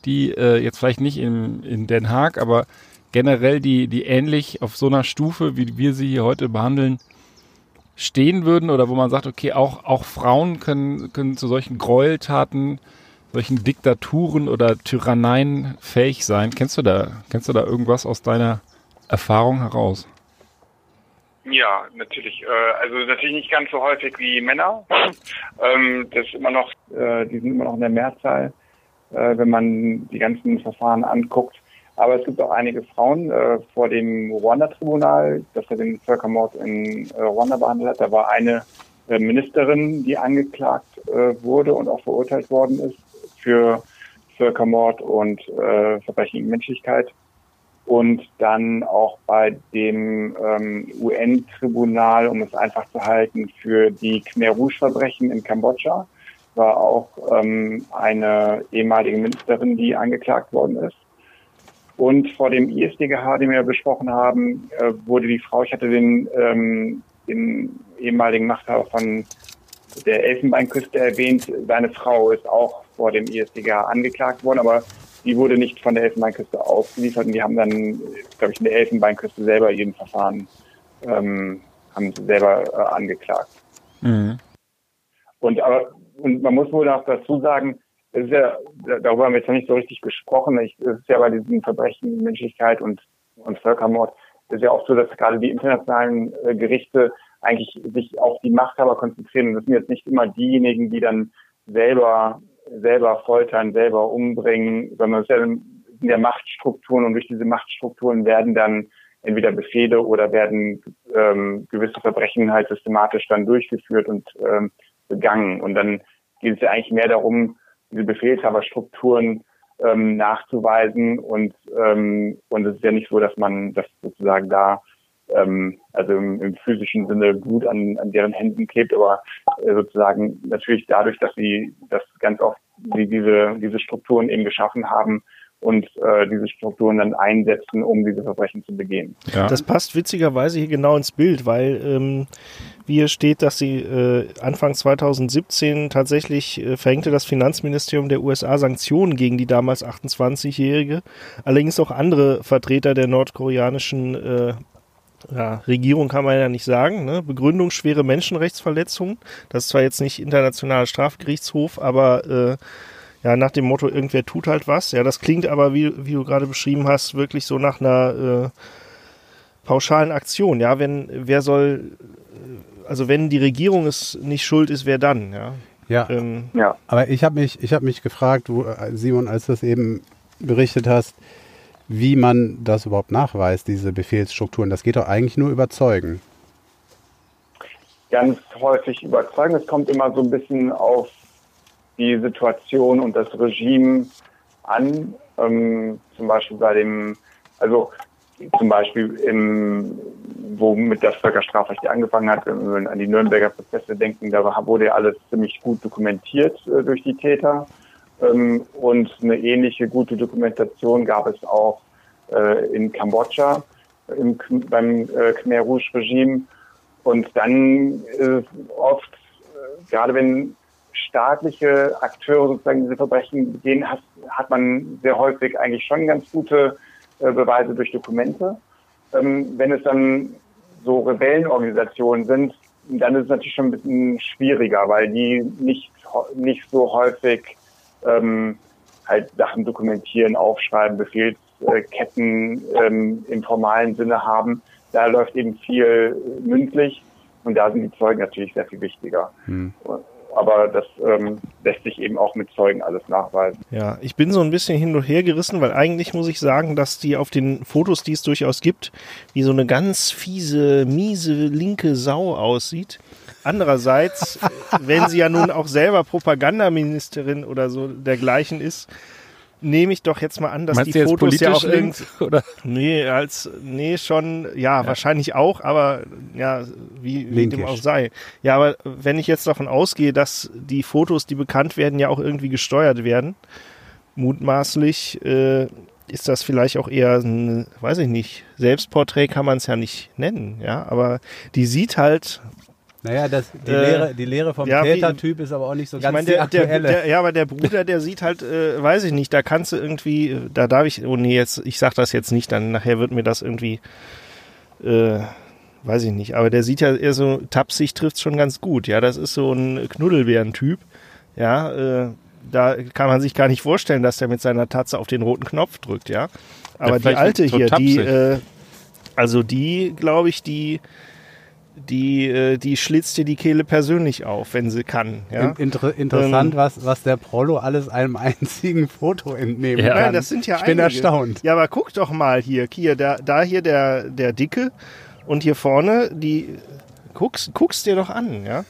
die äh, jetzt vielleicht nicht in, in Den Haag, aber generell die, die ähnlich auf so einer Stufe, wie wir sie hier heute behandeln, stehen würden oder wo man sagt, okay, auch, auch Frauen können, können zu solchen Gräueltaten, solchen Diktaturen oder Tyranneien fähig sein. Kennst du da, kennst du da irgendwas aus deiner Erfahrung heraus? Ja, natürlich. Äh, also natürlich nicht ganz so häufig wie Männer. ähm, das ist immer noch, äh, die sind immer noch in der Mehrzahl, äh, wenn man die ganzen Verfahren anguckt. Aber es gibt auch einige Frauen äh, vor dem Ruanda-Tribunal, das er den Völkermord in äh, Ruanda behandelt hat. Da war eine äh, Ministerin, die angeklagt äh, wurde und auch verurteilt worden ist für Völkermord und äh, Verbrechen gegen Menschlichkeit und dann auch bei dem ähm, UN-Tribunal, um es einfach zu halten, für die Khmer Rouge-Verbrechen in Kambodscha war auch ähm, eine ehemalige Ministerin, die angeklagt worden ist. Und vor dem ISDGH, den wir besprochen haben, äh, wurde die Frau, ich hatte den, ähm, den ehemaligen Machthaber von der Elfenbeinküste erwähnt, seine Frau ist auch vor dem ISDGH angeklagt worden, aber die wurde nicht von der Elfenbeinküste ausgeliefert und die haben dann, glaube ich, in der Elfenbeinküste selber ihren Verfahren ähm, haben sie selber äh, angeklagt. Mhm. Und aber und man muss wohl auch dazu sagen, es ist ja, darüber haben wir jetzt noch nicht so richtig gesprochen. es ist ja bei diesen Verbrechen Menschlichkeit und, und Völkermord, es ist ja auch so, dass gerade die internationalen äh, Gerichte eigentlich sich auf die Machthaber konzentrieren. Das sind jetzt nicht immer diejenigen, die dann selber selber foltern, selber umbringen, sondern es sind ja Machtstrukturen und durch diese Machtstrukturen werden dann entweder Befehle oder werden ähm, gewisse Verbrechen halt systematisch dann durchgeführt und ähm, begangen. Und dann geht es ja eigentlich mehr darum, diese Befehlshaberstrukturen ähm, nachzuweisen und ähm, und es ist ja nicht so, dass man das sozusagen da ähm, also im, im physischen Sinne gut an, an deren Händen klebt, aber äh, sozusagen natürlich dadurch, dass sie das ganz oft sie diese, diese Strukturen eben geschaffen haben, und äh, diese Strukturen dann einsetzen, um diese Verbrechen zu begehen. Ja. Das passt witzigerweise hier genau ins Bild, weil ähm, wie hier steht, dass sie äh, Anfang 2017 tatsächlich äh, verhängte das Finanzministerium der USA Sanktionen gegen die damals 28-Jährige. Allerdings auch andere Vertreter der nordkoreanischen äh, ja, Regierung kann man ja nicht sagen. Ne? Begründung schwere Menschenrechtsverletzungen. Das ist zwar jetzt nicht internationaler Strafgerichtshof, aber äh, ja, nach dem Motto, irgendwer tut halt was. Ja, das klingt aber, wie, wie du gerade beschrieben hast, wirklich so nach einer äh, pauschalen Aktion. Ja, wenn, wer soll, also wenn die Regierung es nicht schuld ist, wer dann? Ja, ja. Ähm, ja. aber ich habe mich, ich habe mich gefragt, du, äh, Simon, als du das eben berichtet hast, wie man das überhaupt nachweist, diese Befehlsstrukturen. Das geht doch eigentlich nur überzeugen. Ganz häufig überzeugen. Es kommt immer so ein bisschen auf die Situation und das Regime an. Ähm, zum Beispiel bei dem, also zum Beispiel im, womit das Völkerstrafrecht angefangen hat, wenn wir an die Nürnberger Prozesse denken, da wurde ja alles ziemlich gut dokumentiert äh, durch die Täter. Ähm, und eine ähnliche gute Dokumentation gab es auch äh, in Kambodscha im, beim äh, Khmer Rouge Regime. Und dann ist oft, äh, gerade wenn staatliche Akteure sozusagen diese Verbrechen begehen, hat, hat man sehr häufig eigentlich schon ganz gute äh, Beweise durch Dokumente. Ähm, wenn es dann so Rebellenorganisationen sind, dann ist es natürlich schon ein bisschen schwieriger, weil die nicht, nicht so häufig ähm, halt Sachen dokumentieren, aufschreiben, Befehlsketten ähm, im formalen Sinne haben. Da läuft eben viel mündlich und da sind die Zeugen natürlich sehr viel wichtiger. Hm. Aber das ähm, lässt sich eben auch mit Zeugen alles nachweisen. Ja, ich bin so ein bisschen hin und her gerissen, weil eigentlich muss ich sagen, dass die auf den Fotos, die es durchaus gibt, wie so eine ganz fiese, miese linke Sau aussieht. Andererseits, wenn sie ja nun auch selber Propagandaministerin oder so dergleichen ist, nehme ich doch jetzt mal an, dass Meinst die Fotos ja auch irgend oder? Nee als nee schon ja, ja, wahrscheinlich auch, aber ja wie, wie dem auch sei. Ja, aber wenn ich jetzt davon ausgehe, dass die Fotos, die bekannt werden, ja auch irgendwie gesteuert werden, mutmaßlich äh, ist das vielleicht auch eher ein, weiß ich nicht, Selbstporträt kann man es ja nicht nennen, ja, aber die sieht halt naja, das, die, äh, Lehre, die Lehre vom ja, Tätertyp ist aber auch nicht so ganz mein, der, der, der, Ja, aber der Bruder, der sieht halt, äh, weiß ich nicht, da kannst du irgendwie, da darf ich, oh nee, jetzt, ich sag das jetzt nicht, dann nachher wird mir das irgendwie, äh, weiß ich nicht, aber der sieht ja eher so, tapsig trifft schon ganz gut, ja, das ist so ein Knuddelbären-Typ, ja, äh, da kann man sich gar nicht vorstellen, dass der mit seiner Tatze auf den roten Knopf drückt, ja. Aber ja, die alte hier, die, äh, also die, glaube ich, die die, äh, die schlitzt dir die Kehle persönlich auf, wenn sie kann. Ja? Inter interessant, ähm, was, was der Prollo alles einem einzigen Foto entnehmen ja. kann. Ja, das sind ja ich bin einige. erstaunt. Ja, aber guck doch mal hier, hier, da, da hier der, der Dicke und hier vorne die, guckst, guckst dir doch an, ja.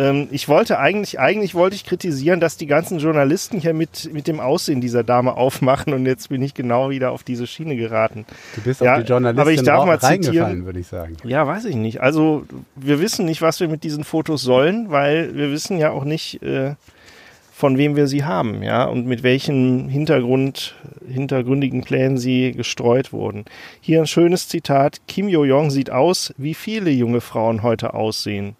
Ähm, ich wollte eigentlich, eigentlich wollte ich kritisieren, dass die ganzen Journalisten hier mit, mit dem Aussehen dieser Dame aufmachen und jetzt bin ich genau wieder auf diese Schiene geraten. Du bist ja, auf die Journalistin aber ich darf mal reingefallen, würde ich sagen. Ja, weiß ich nicht. Also wir wissen nicht, was wir mit diesen Fotos sollen, weil wir wissen ja auch nicht, äh, von wem wir sie haben, ja, und mit welchen Hintergrund, hintergründigen Plänen sie gestreut wurden. Hier ein schönes Zitat. Kim Yo-Jong sieht aus, wie viele junge Frauen heute aussehen.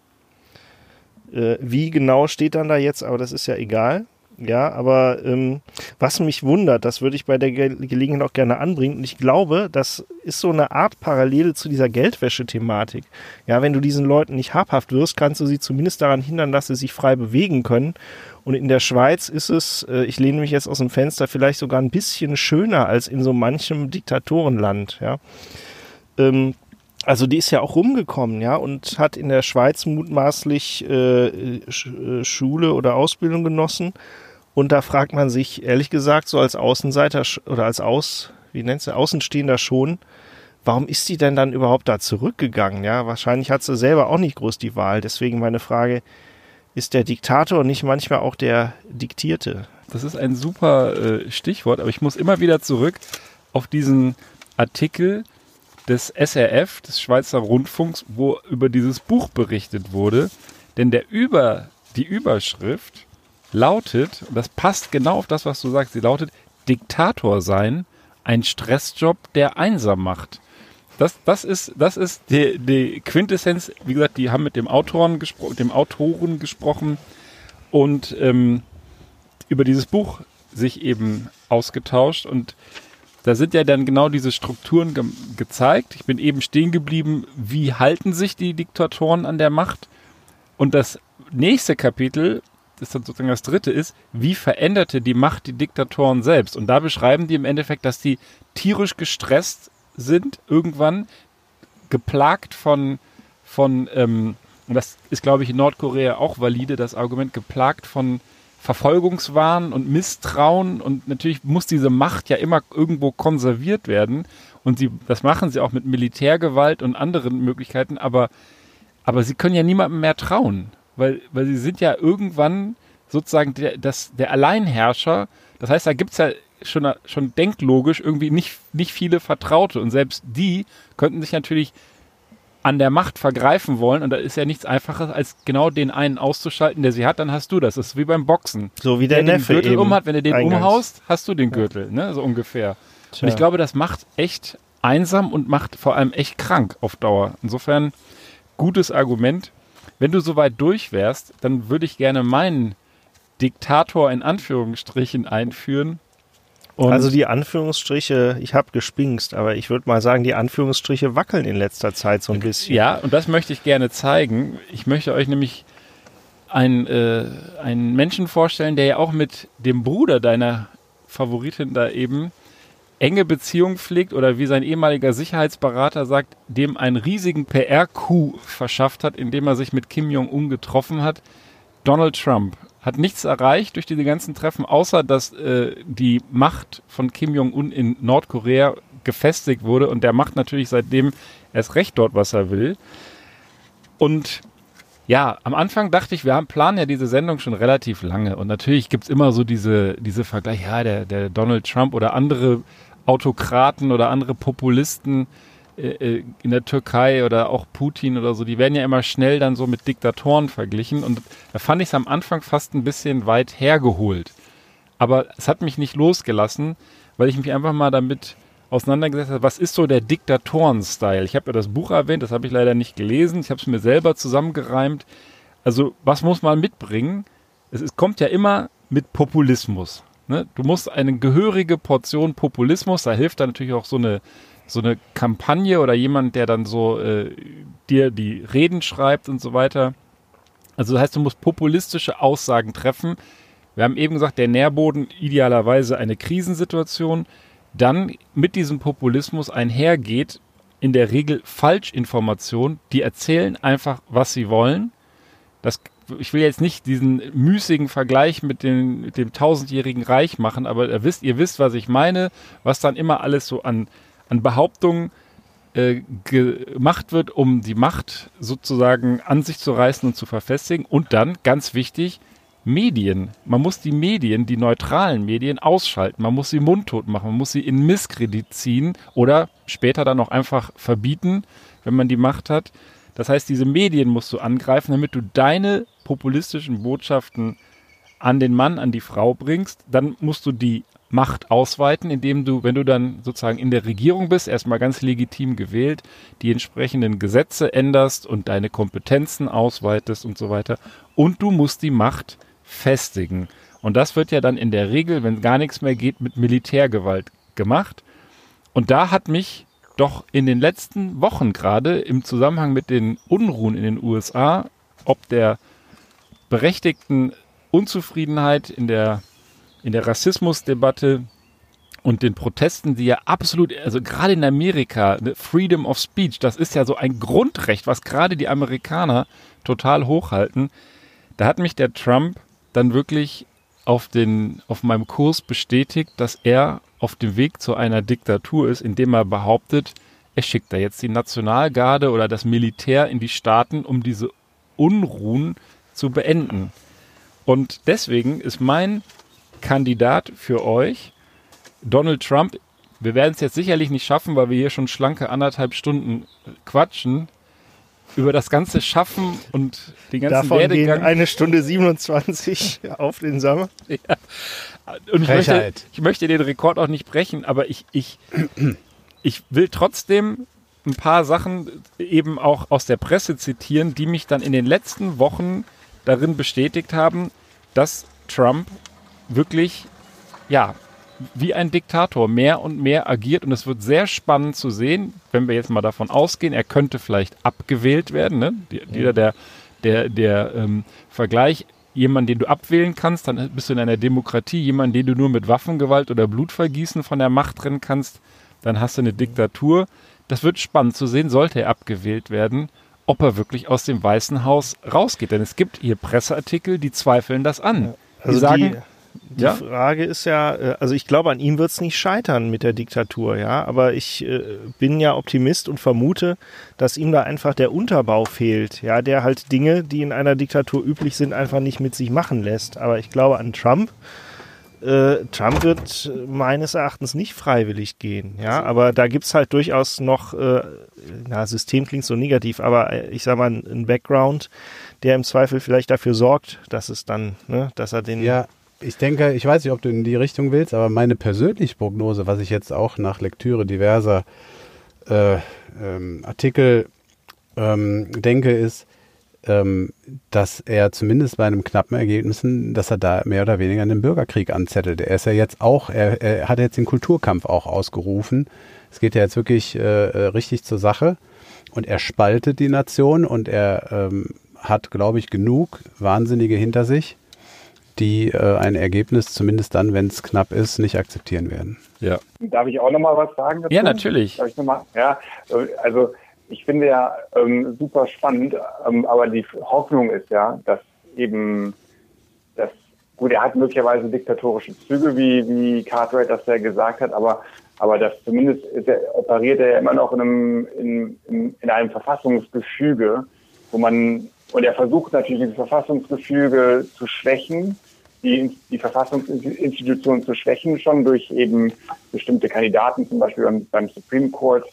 Äh, wie genau steht dann da jetzt, aber das ist ja egal. Ja, aber ähm, was mich wundert, das würde ich bei der Ge Gelegenheit auch gerne anbringen. Und ich glaube, das ist so eine Art Parallele zu dieser Geldwäsche-Thematik. Ja, wenn du diesen Leuten nicht habhaft wirst, kannst du sie zumindest daran hindern, dass sie sich frei bewegen können. Und in der Schweiz ist es, äh, ich lehne mich jetzt aus dem Fenster, vielleicht sogar ein bisschen schöner als in so manchem Diktatorenland. Ja. Ähm, also die ist ja auch rumgekommen, ja, und hat in der Schweiz mutmaßlich äh, Schule oder Ausbildung genossen. Und da fragt man sich, ehrlich gesagt, so als Außenseiter oder als Aus, wie nennt sie, Außenstehender schon, warum ist sie denn dann überhaupt da zurückgegangen? Ja, wahrscheinlich hat sie selber auch nicht groß die Wahl. Deswegen meine Frage, ist der Diktator nicht manchmal auch der Diktierte? Das ist ein super äh, Stichwort, aber ich muss immer wieder zurück auf diesen Artikel des SRF, des Schweizer Rundfunks, wo über dieses Buch berichtet wurde. Denn der über, die Überschrift lautet, und das passt genau auf das, was du sagst, sie lautet Diktator sein, ein Stressjob, der einsam macht. Das, das ist, das ist die, die Quintessenz. Wie gesagt, die haben mit dem Autoren gesprochen, dem Autoren gesprochen und ähm, über dieses Buch sich eben ausgetauscht und da sind ja dann genau diese Strukturen ge gezeigt. Ich bin eben stehen geblieben, wie halten sich die Diktatoren an der Macht? Und das nächste Kapitel, das dann sozusagen das dritte ist, wie veränderte die Macht die Diktatoren selbst? Und da beschreiben die im Endeffekt, dass die tierisch gestresst sind, irgendwann geplagt von, von ähm, und das ist, glaube ich, in Nordkorea auch valide, das Argument, geplagt von Verfolgungswahn und Misstrauen und natürlich muss diese Macht ja immer irgendwo konserviert werden und sie, das machen sie auch mit Militärgewalt und anderen Möglichkeiten, aber, aber sie können ja niemandem mehr trauen, weil, weil sie sind ja irgendwann sozusagen der, das, der Alleinherrscher. Das heißt, da gibt es ja schon, schon denklogisch irgendwie nicht, nicht viele Vertraute und selbst die könnten sich natürlich an der Macht vergreifen wollen und da ist ja nichts einfaches, als genau den einen auszuschalten, der sie hat, dann hast du das. Das ist wie beim Boxen. So wie der, der Neffe den Gürtel um hat, wenn du den eingangs. umhaust, hast du den Gürtel, ne, so ungefähr. Tja. Und ich glaube, das macht echt einsam und macht vor allem echt krank auf Dauer. Insofern gutes Argument. Wenn du soweit durch wärst, dann würde ich gerne meinen Diktator in Anführungsstrichen einführen. Und also die Anführungsstriche, ich habe gespinkst, aber ich würde mal sagen, die Anführungsstriche wackeln in letzter Zeit so ein bisschen. Ja, und das möchte ich gerne zeigen. Ich möchte euch nämlich einen, äh, einen Menschen vorstellen, der ja auch mit dem Bruder deiner Favoritin da eben enge Beziehung pflegt oder wie sein ehemaliger Sicherheitsberater sagt, dem einen riesigen PR-Coup verschafft hat, indem er sich mit Kim Jong-un getroffen hat. Donald Trump hat nichts erreicht durch diese ganzen Treffen, außer dass äh, die Macht von Kim Jong-un in Nordkorea gefestigt wurde und der macht natürlich seitdem erst recht dort, was er will. Und ja, am Anfang dachte ich, wir haben planen ja diese Sendung schon relativ lange und natürlich gibt's immer so diese, diese Vergleiche, ja, der, der Donald Trump oder andere Autokraten oder andere Populisten in der Türkei oder auch Putin oder so, die werden ja immer schnell dann so mit Diktatoren verglichen und da fand ich es am Anfang fast ein bisschen weit hergeholt. Aber es hat mich nicht losgelassen, weil ich mich einfach mal damit auseinandergesetzt habe, was ist so der Diktatoren-Style? Ich habe ja das Buch erwähnt, das habe ich leider nicht gelesen, ich habe es mir selber zusammengereimt. Also was muss man mitbringen? Es ist, kommt ja immer mit Populismus. Ne? Du musst eine gehörige Portion Populismus, da hilft dann natürlich auch so eine so eine Kampagne oder jemand, der dann so äh, dir die Reden schreibt und so weiter. Also das heißt, du musst populistische Aussagen treffen. Wir haben eben gesagt, der Nährboden idealerweise eine Krisensituation. Dann mit diesem Populismus einhergeht in der Regel Falschinformationen. Die erzählen einfach, was sie wollen. Das, ich will jetzt nicht diesen müßigen Vergleich mit, den, mit dem tausendjährigen Reich machen, aber ihr wisst, ihr wisst, was ich meine, was dann immer alles so an, an Behauptungen äh, gemacht wird, um die Macht sozusagen an sich zu reißen und zu verfestigen. Und dann, ganz wichtig, Medien. Man muss die Medien, die neutralen Medien ausschalten. Man muss sie mundtot machen. Man muss sie in Misskredit ziehen oder später dann auch einfach verbieten, wenn man die Macht hat. Das heißt, diese Medien musst du angreifen, damit du deine populistischen Botschaften an den Mann, an die Frau bringst. Dann musst du die Macht ausweiten, indem du, wenn du dann sozusagen in der Regierung bist, erstmal ganz legitim gewählt, die entsprechenden Gesetze änderst und deine Kompetenzen ausweitest und so weiter. Und du musst die Macht festigen. Und das wird ja dann in der Regel, wenn gar nichts mehr geht, mit Militärgewalt gemacht. Und da hat mich doch in den letzten Wochen gerade im Zusammenhang mit den Unruhen in den USA, ob der berechtigten Unzufriedenheit in der, in der Rassismusdebatte und den Protesten, die ja absolut, also gerade in Amerika, ne, Freedom of Speech, das ist ja so ein Grundrecht, was gerade die Amerikaner total hochhalten. Da hat mich der Trump dann wirklich auf, den, auf meinem Kurs bestätigt, dass er auf dem Weg zu einer Diktatur ist, indem er behauptet, er schickt da jetzt die Nationalgarde oder das Militär in die Staaten, um diese Unruhen zu beenden. Und deswegen ist mein Kandidat für euch Donald Trump. Wir werden es jetzt sicherlich nicht schaffen, weil wir hier schon schlanke anderthalb Stunden quatschen über das ganze Schaffen und den ganzen Davon Werdegang. Gehen eine Stunde 27 auf den Sommer. Ja. Und ich möchte, ich möchte, den Rekord auch nicht brechen, aber ich, ich, ich will trotzdem ein paar Sachen eben auch aus der Presse zitieren, die mich dann in den letzten Wochen darin bestätigt haben, dass Trump wirklich, ja, wie ein Diktator mehr und mehr agiert und es wird sehr spannend zu sehen, wenn wir jetzt mal davon ausgehen, er könnte vielleicht abgewählt werden. Ne? Jeder der, der, der ähm, Vergleich, jemand, den du abwählen kannst, dann bist du in einer Demokratie, jemand, den du nur mit Waffengewalt oder Blutvergießen von der Macht trennen kannst, dann hast du eine Diktatur. Das wird spannend zu sehen, sollte er abgewählt werden, ob er wirklich aus dem Weißen Haus rausgeht. Denn es gibt hier Presseartikel, die zweifeln das an. Also die sagen, die die ja? Frage ist ja, äh, also ich glaube, an ihm wird es nicht scheitern mit der Diktatur, ja. Aber ich äh, bin ja Optimist und vermute, dass ihm da einfach der Unterbau fehlt, ja, der halt Dinge, die in einer Diktatur üblich sind, einfach nicht mit sich machen lässt. Aber ich glaube an Trump. Äh, Trump wird meines Erachtens nicht freiwillig gehen, ja, aber da gibt es halt durchaus noch, äh, na, System klingt so negativ, aber äh, ich sag mal, ein Background, der im Zweifel vielleicht dafür sorgt, dass es dann, ne, dass er den ja ich denke, ich weiß nicht, ob du in die Richtung willst, aber meine persönliche Prognose, was ich jetzt auch nach Lektüre diverser äh, ähm, Artikel ähm, denke, ist, ähm, dass er zumindest bei einem knappen Ergebnis, dass er da mehr oder weniger einen Bürgerkrieg anzettelt. Er ist ja jetzt auch, er, er hat jetzt den Kulturkampf auch ausgerufen. Es geht ja jetzt wirklich äh, richtig zur Sache und er spaltet die Nation und er ähm, hat, glaube ich, genug Wahnsinnige hinter sich, die äh, ein Ergebnis, zumindest dann, wenn es knapp ist, nicht akzeptieren werden. Ja. Darf ich auch nochmal was sagen? Dazu? Ja, natürlich. Darf ich noch mal? Ja, also ich finde ja ähm, super spannend, ähm, aber die Hoffnung ist ja, dass eben das, gut, er hat möglicherweise diktatorische Züge, wie, wie Cartwright das ja gesagt hat, aber aber das zumindest er, operiert er ja immer noch in einem, in, in, in einem Verfassungsgefüge, wo man und er versucht natürlich, dieses Verfassungsgefüge zu schwächen, die, die Verfassungsinstitutionen zu schwächen, schon durch eben bestimmte Kandidaten, zum Beispiel beim, beim Supreme Court,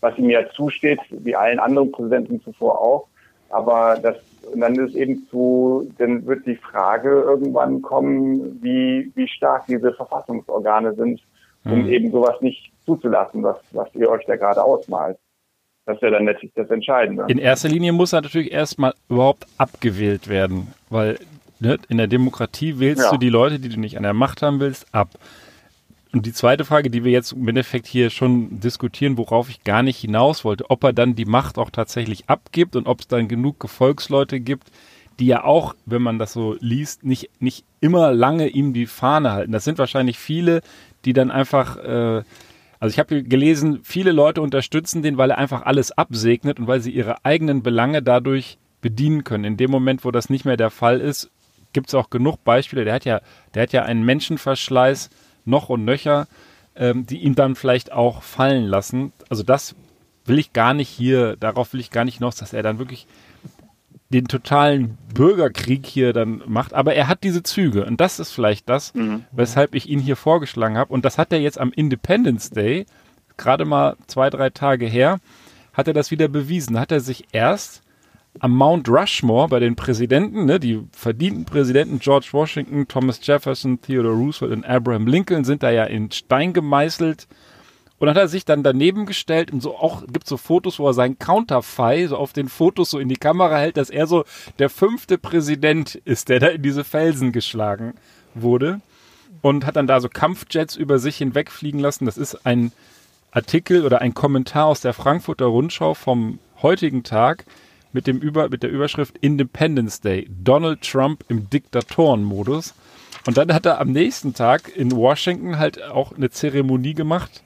was ihm ja zusteht, wie allen anderen Präsidenten zuvor auch. Aber das, und dann ist eben zu, dann wird die Frage irgendwann kommen, wie, wie stark diese Verfassungsorgane sind, um mhm. eben sowas nicht zuzulassen, was, was ihr euch da gerade ausmalt. Das ist ja dann letztlich das Entscheidende. In erster Linie muss er natürlich erstmal überhaupt abgewählt werden, weil ne, in der Demokratie wählst ja. du die Leute, die du nicht an der Macht haben willst, ab. Und die zweite Frage, die wir jetzt im Endeffekt hier schon diskutieren, worauf ich gar nicht hinaus wollte, ob er dann die Macht auch tatsächlich abgibt und ob es dann genug Gefolgsleute gibt, die ja auch, wenn man das so liest, nicht, nicht immer lange ihm die Fahne halten. Das sind wahrscheinlich viele, die dann einfach äh, Also ich habe gelesen, viele Leute unterstützen den, weil er einfach alles absegnet und weil sie ihre eigenen Belange dadurch bedienen können. In dem Moment, wo das nicht mehr der Fall ist, gibt es auch genug Beispiele. Der hat ja, der hat ja einen Menschenverschleiß noch und nöcher, ähm, die ihn dann vielleicht auch fallen lassen. Also das will ich gar nicht hier, darauf will ich gar nicht hinaus, dass er dann wirklich den totalen Bürgerkrieg hier dann macht. Aber er hat diese Züge und das ist vielleicht das, mhm. weshalb ich ihn hier vorgeschlagen habe. Und das hat er jetzt am Independence Day, gerade mal zwei, drei Tage her, hat er das wieder bewiesen. Hat er sich erst am Mount Rushmore bei den Präsidenten, ne, die verdienten Präsidenten George Washington, Thomas Jefferson, Theodore Roosevelt und Abraham Lincoln sind da ja in Stein gemeißelt und dann hat er sich dann daneben gestellt und so auch, gibt so Fotos, wo er seinen Counterfei so auf den Fotos so in die Kamera hält, dass er so der fünfte Präsident ist, der da in diese Felsen geschlagen wurde. Und hat dann da so Kampfjets über sich hinwegfliegen lassen. Das ist ein Artikel oder ein Kommentar aus der Frankfurter Rundschau vom heutigen Tag mit dem über, mit der Überschrift Independence Day. Donald Trump im Diktatorenmodus. Und dann hat er am nächsten Tag in Washington halt auch eine Zeremonie gemacht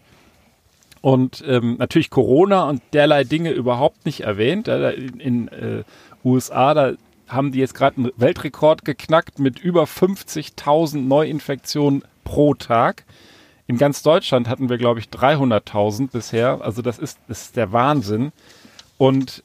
und ähm, natürlich Corona und derlei Dinge überhaupt nicht erwähnt. In, in äh, USA, da haben die jetzt gerade einen Weltrekord geknackt mit über 50.000 Neuinfektionen pro Tag. In ganz Deutschland hatten wir, glaube ich, 300.000 bisher. Also das ist, das ist der Wahnsinn. Und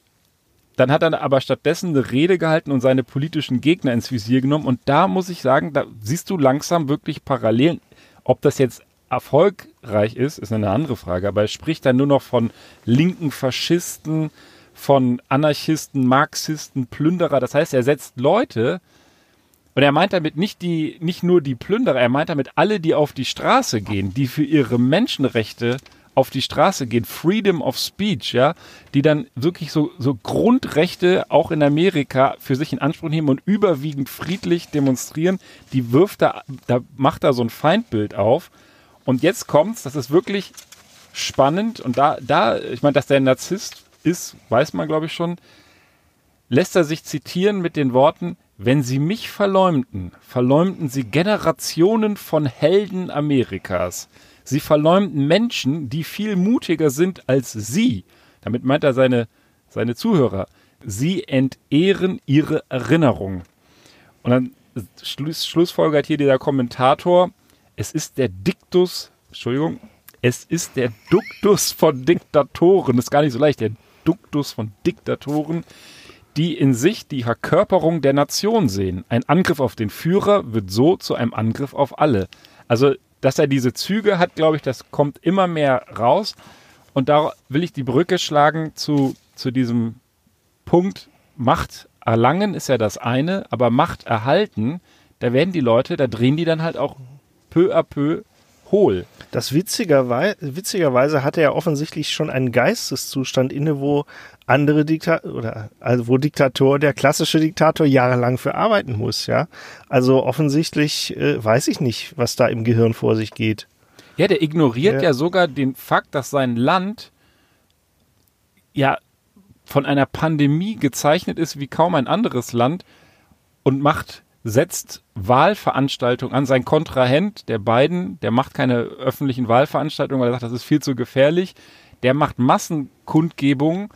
dann hat er aber stattdessen eine Rede gehalten und seine politischen Gegner ins Visier genommen. Und da muss ich sagen, da siehst du langsam wirklich Parallelen. Ob das jetzt erfolgreich ist, ist eine andere Frage. Aber er spricht dann nur noch von linken Faschisten, von Anarchisten, Marxisten, Plünderer. Das heißt, er setzt Leute, und er meint damit nicht die, nicht nur die Plünderer, er meint damit alle, die auf die Straße gehen, die für ihre Menschenrechte auf die Straße gehen, Freedom of Speech, ja, die dann wirklich so, so Grundrechte auch in Amerika für sich in Anspruch nehmen und überwiegend friedlich demonstrieren, die wirft da, da macht da so ein Feindbild auf und jetzt kommt's, das ist wirklich spannend und da, da, ich meine, dass der Narzisst ist, weiß man glaube ich schon, lässt er sich zitieren mit den Worten, wenn sie mich verleumden, verleumden sie Generationen von Helden Amerikas. Sie verleumden Menschen, die viel mutiger sind als sie. Damit meint er seine, seine Zuhörer. Sie entehren ihre Erinnerung. Und dann Schluss, schlussfolgert hier dieser Kommentator, es ist der Diktus, Entschuldigung, es ist der Duktus von Diktatoren, das ist gar nicht so leicht, der Duktus von Diktatoren, die in sich die Verkörperung der Nation sehen. Ein Angriff auf den Führer wird so zu einem Angriff auf alle. Also, dass er diese Züge hat, glaube ich, das kommt immer mehr raus. Und da will ich die Brücke schlagen zu, zu diesem Punkt Macht erlangen ist ja das eine, aber Macht erhalten, da werden die Leute, da drehen die dann halt auch peu à peu hohl. Das witzigerweise, witzigerweise hatte er offensichtlich schon einen Geisteszustand inne, wo andere Diktator oder also wo Diktator, der klassische Diktator jahrelang für arbeiten muss, ja. Also offensichtlich äh, weiß ich nicht, was da im Gehirn vor sich geht. Ja, der ignoriert ja. ja sogar den Fakt, dass sein Land ja von einer Pandemie gezeichnet ist wie kaum ein anderes Land und macht setzt Wahlveranstaltungen an. Sein Kontrahent, der Biden, der macht keine öffentlichen Wahlveranstaltungen, weil er sagt, das ist viel zu gefährlich. Der macht Massenkundgebungen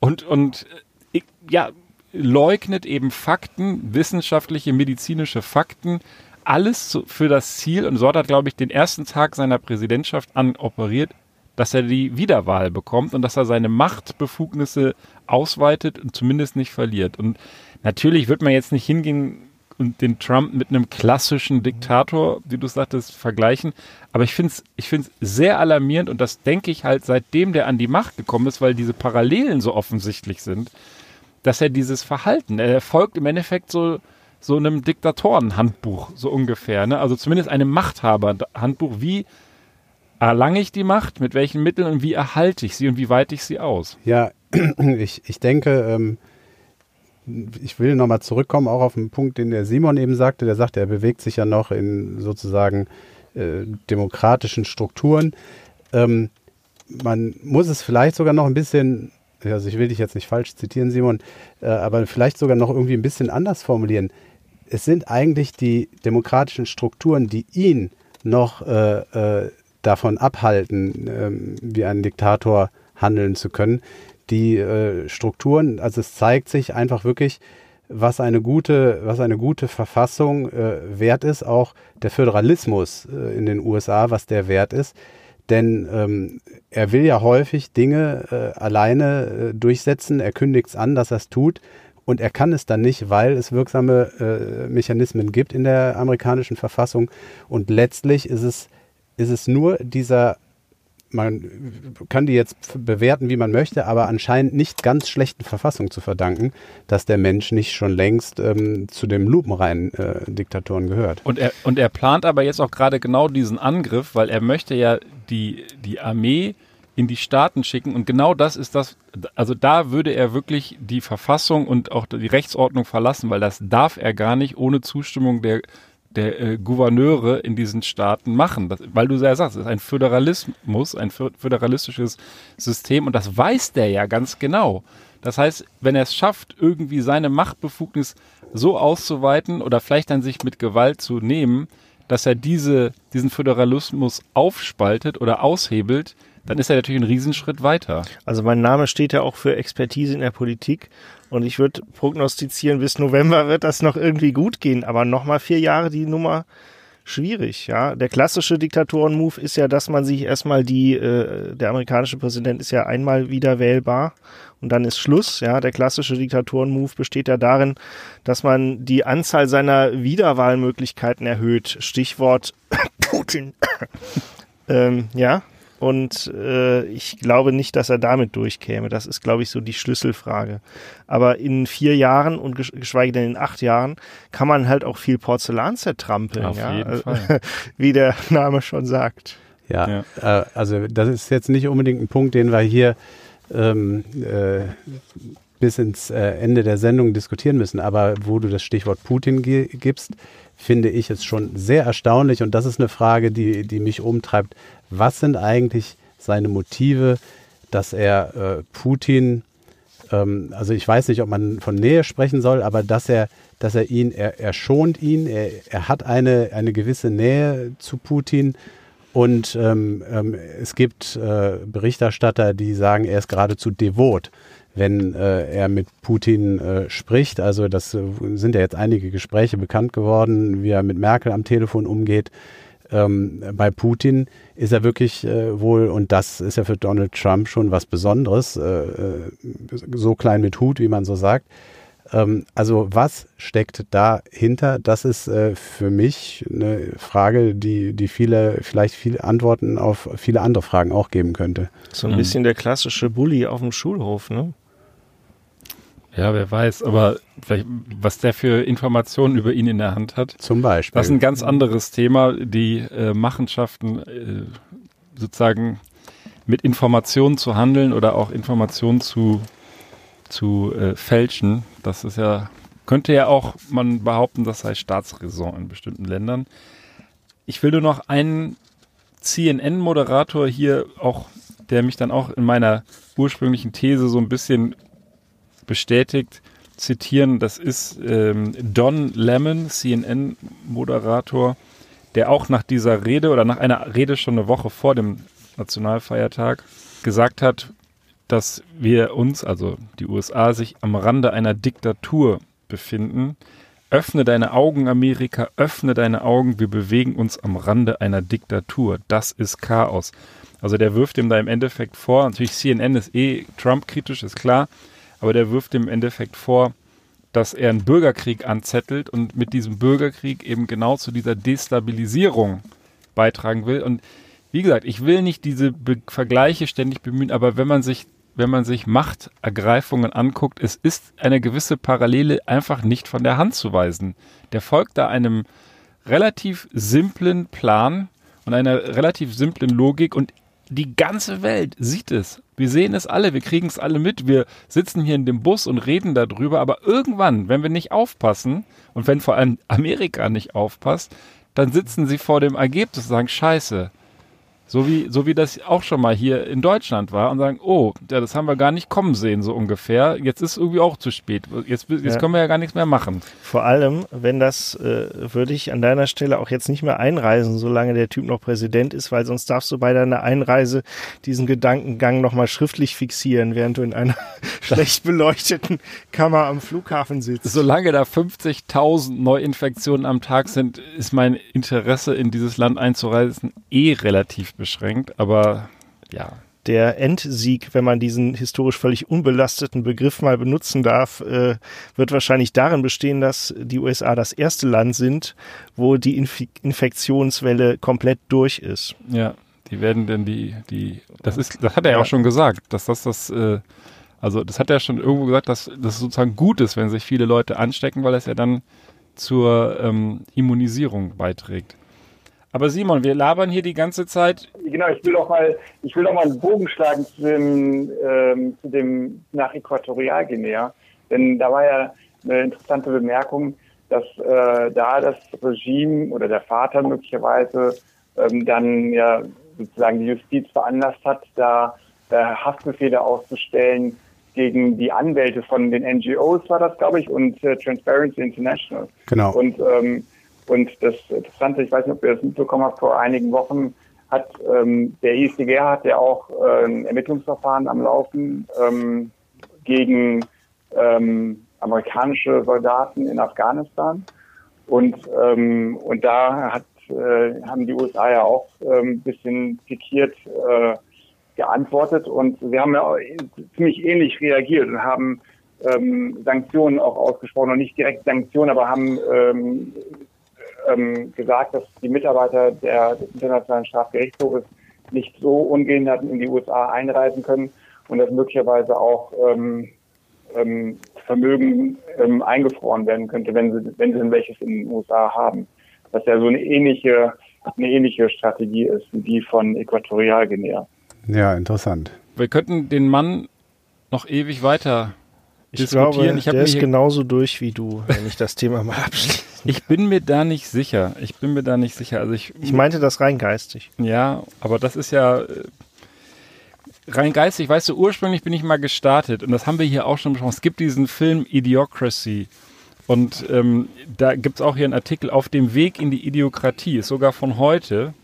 und, und äh, ja, leugnet eben Fakten, wissenschaftliche, medizinische Fakten, alles für das Ziel. Und so hat glaube ich, den ersten Tag seiner Präsidentschaft an operiert, dass er die Wiederwahl bekommt und dass er seine Machtbefugnisse ausweitet und zumindest nicht verliert. Und natürlich wird man jetzt nicht hingehen und den Trump mit einem klassischen Diktator, wie du sagtest, vergleichen. Aber ich finde es ich find's sehr alarmierend und das denke ich halt seitdem der an die Macht gekommen ist, weil diese Parallelen so offensichtlich sind, dass er dieses Verhalten, er folgt im Endeffekt so, so einem Diktatorenhandbuch, so ungefähr. Ne? Also zumindest einem Machthaberhandbuch. Wie erlange ich die Macht, mit welchen Mitteln und wie erhalte ich sie und wie weite ich sie aus? Ja, ich, ich denke, ähm, ich will nochmal zurückkommen, auch auf den Punkt, den der Simon eben sagte. Der sagte, er bewegt sich ja noch in sozusagen äh, demokratischen Strukturen. Ähm, man muss es vielleicht sogar noch ein bisschen, also ich will dich jetzt nicht falsch zitieren, Simon, äh, aber vielleicht sogar noch irgendwie ein bisschen anders formulieren. Es sind eigentlich die demokratischen Strukturen, die ihn noch äh, äh davon abhalten, ähm, wie ein Diktator handeln zu können. Die äh, Strukturen, also es zeigt sich einfach wirklich, was eine gute, was eine gute Verfassung äh, wert ist, auch der Föderalismus äh, in den USA, was der wert ist. Denn ähm, er will ja häufig Dinge äh, alleine äh, durchsetzen. Er kündigt es an, dass er es tut. Und er kann es dann nicht, weil es wirksame äh, Mechanismen gibt in der amerikanischen Verfassung. Und letztlich ist es, ist es nur dieser man kann die jetzt bewerten, wie man möchte, aber anscheinend nicht ganz schlechten Verfassung zu verdanken, dass der Mensch nicht schon längst ähm, zu dem lupenreinen äh, Diktatoren gehört. Und er, und er plant aber jetzt auch gerade genau diesen Angriff, weil er möchte ja die, die Armee in die Staaten schicken und genau das ist das, also da würde er wirklich die Verfassung und auch die Rechtsordnung verlassen, weil das darf er gar nicht ohne Zustimmung der der äh, Gouverneure in diesen Staaten machen. Das, weil du ja sagst, es ist ein Föderalismus, ein föderalistisches System und das weiß der ja ganz genau. Das heißt, wenn er es schafft, irgendwie seine Machtbefugnis so auszuweiten oder vielleicht dann sich mit Gewalt zu nehmen, dass er diese, diesen Föderalismus aufspaltet oder aushebelt, dann ist er natürlich ein Riesenschritt weiter. Also mein Name steht ja auch für Expertise in der Politik und ich würde prognostizieren, bis November wird das noch irgendwie gut gehen, aber nochmal vier Jahre die Nummer schwierig, ja. Der klassische Diktatoren-Move ist ja, dass man sich erstmal die, äh, der amerikanische Präsident ist ja einmal wieder wählbar und dann ist Schluss, ja. Der klassische Diktatoren-Move besteht ja darin, dass man die Anzahl seiner Wiederwahlmöglichkeiten erhöht. Stichwort Putin. ähm, ja, und äh, ich glaube nicht, dass er damit durchkäme. Das ist, glaube ich, so die Schlüsselfrage. Aber in vier Jahren und geschweige denn in acht Jahren kann man halt auch viel Porzellan zertrampeln. Auf ja? jeden Fall. Wie der Name schon sagt. Ja, ja. Äh, also das ist jetzt nicht unbedingt ein Punkt, den wir hier ähm, äh, bis ins äh, Ende der Sendung diskutieren müssen. Aber wo du das Stichwort Putin gibst, finde ich es schon sehr erstaunlich. Und das ist eine Frage, die, die mich umtreibt was sind eigentlich seine Motive, dass er äh, Putin, ähm, also ich weiß nicht, ob man von Nähe sprechen soll, aber dass er, dass er ihn, er, er schont ihn, er, er hat eine, eine gewisse Nähe zu Putin. Und ähm, ähm, es gibt äh, Berichterstatter, die sagen, er ist geradezu devot, wenn äh, er mit Putin äh, spricht. Also das äh, sind ja jetzt einige Gespräche bekannt geworden, wie er mit Merkel am Telefon umgeht ähm, bei Putin ist er wirklich äh, wohl, und das ist ja für Donald Trump schon was Besonderes, äh, äh, so klein mit Hut, wie man so sagt. Ähm, also was steckt dahinter? Das ist äh, für mich eine Frage, die, die viele, vielleicht viele Antworten auf viele andere Fragen auch geben könnte. So ein mhm. bisschen der klassische Bully auf dem Schulhof, ne? Ja, wer weiß, aber vielleicht, was der für Informationen über ihn in der Hand hat. Zum Beispiel. Das ist ein ganz anderes Thema, die äh, Machenschaften äh, sozusagen mit Informationen zu handeln oder auch Informationen zu, zu äh, fälschen. Das ist ja, könnte ja auch man behaupten, das sei Staatsräson in bestimmten Ländern. Ich will nur noch einen CNN-Moderator hier auch, der mich dann auch in meiner ursprünglichen These so ein bisschen bestätigt zitieren. Das ist ähm, Don Lemon, CNN-Moderator, der auch nach dieser Rede oder nach einer Rede schon eine Woche vor dem Nationalfeiertag gesagt hat, dass wir uns, also die USA, sich am Rande einer Diktatur befinden. Öffne deine Augen, Amerika, öffne deine Augen, wir bewegen uns am Rande einer Diktatur. Das ist Chaos. Also der wirft ihm da im Endeffekt vor, natürlich CNN ist eh Trump-kritisch, ist klar, aber der wirft im Endeffekt vor, dass er einen Bürgerkrieg anzettelt und mit diesem Bürgerkrieg eben genau zu dieser Destabilisierung beitragen will. Und wie gesagt, ich will nicht diese Be Vergleiche ständig bemühen, aber wenn man sich, wenn man sich Machtergreifungen anguckt, es ist eine gewisse Parallele einfach nicht von der Hand zu weisen. Der folgt da einem relativ simplen Plan und einer relativ simplen Logik und die ganze Welt sieht es. Wir sehen es alle, wir kriegen es alle mit. Wir sitzen hier in dem Bus und reden darüber, aber irgendwann, wenn wir nicht aufpassen und wenn vor allem Amerika nicht aufpasst, dann sitzen sie vor dem Ergebnis und sagen, scheiße, So wie, so wie das auch schon mal hier in Deutschland war und sagen, oh, ja, das haben wir gar nicht kommen sehen, so ungefähr. Jetzt ist irgendwie auch zu spät. Jetzt, jetzt ja. können wir ja gar nichts mehr machen. Vor allem, wenn das, äh, würde ich an deiner Stelle auch jetzt nicht mehr einreisen, solange der Typ noch Präsident ist, weil sonst darfst du bei deiner Einreise diesen Gedankengang nochmal schriftlich fixieren, während du in einer schlecht beleuchteten Kammer am Flughafen sitzt. Solange da 50.000 Neuinfektionen am Tag sind, ist mein Interesse in dieses Land einzureisen eh relativ beschränkt, aber ja. Der Endsieg, wenn man diesen historisch völlig unbelasteten Begriff mal benutzen darf, äh, wird wahrscheinlich darin bestehen, dass die USA das erste Land sind, wo die Inf Infektionswelle komplett durch ist. Ja, die werden denn die, die, das ist, das hat er ja auch schon gesagt, dass das das, äh, also das hat er schon irgendwo gesagt, dass das sozusagen gut ist, wenn sich viele Leute anstecken, weil es ja dann zur ähm, Immunisierung beiträgt. Aber Simon, wir labern hier die ganze Zeit. Genau, ich will auch mal, ich will auch mal einen Bogen schlagen zu dem, ähm, zu dem nach Äquatorialguinea. Denn da war ja eine interessante Bemerkung, dass äh, da das Regime oder der Vater möglicherweise ähm, dann ja sozusagen die Justiz veranlasst hat, da äh, Haftbefehle auszustellen gegen die Anwälte von den NGOs war das, glaube ich, und äh, Transparency International. Genau. Und ähm, und das Interessante, ich weiß nicht, ob ihr das mitbekommen habt, vor einigen Wochen hat ähm, der ISDGR hat ja auch äh, ein Ermittlungsverfahren am Laufen ähm, gegen ähm, amerikanische Soldaten in Afghanistan. Und, ähm, und da hat, äh, haben die USA ja auch ein ähm, bisschen pikiert äh, geantwortet und sie haben ja ziemlich ähnlich reagiert und haben ähm, Sanktionen auch ausgesprochen und nicht direkt Sanktionen, aber haben ähm, ähm, gesagt, dass die Mitarbeiter der, des Internationalen Strafgerichtshofes nicht so ungehindert in die USA einreisen können und dass möglicherweise auch ähm, ähm, Vermögen ähm, eingefroren werden könnte, wenn sie, wenn sie denn welches in den USA haben. Was ja so eine ähnliche, eine ähnliche Strategie ist wie die von Äquatorialguinea. Ja, interessant. Wir könnten den Mann noch ewig weiter ich diskutieren. Glaube, ich der ist genauso durch wie du, wenn ich das Thema mal abschließe. Ich bin mir da nicht sicher. Ich bin mir da nicht sicher. Also ich, ich meinte das rein geistig. Ja, aber das ist ja äh, rein geistig. Weißt du, ursprünglich bin ich mal gestartet und das haben wir hier auch schon besprochen. Es gibt diesen Film Idiocracy. Und ähm, da gibt es auch hier einen Artikel auf dem Weg in die Idiokratie, ist sogar von heute.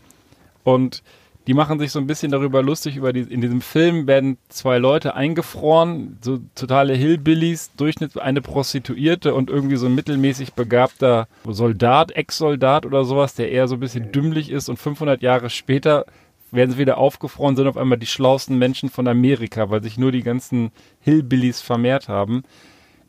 Und die machen sich so ein bisschen darüber lustig, über die, in diesem Film werden zwei Leute eingefroren, so totale Hillbillies, Durchschnitt eine Prostituierte und irgendwie so ein mittelmäßig begabter Soldat, Ex-Soldat oder sowas, der eher so ein bisschen dümmlich ist und 500 Jahre später werden sie wieder aufgefroren, sind auf einmal die schlauesten Menschen von Amerika, weil sich nur die ganzen Hillbillies vermehrt haben.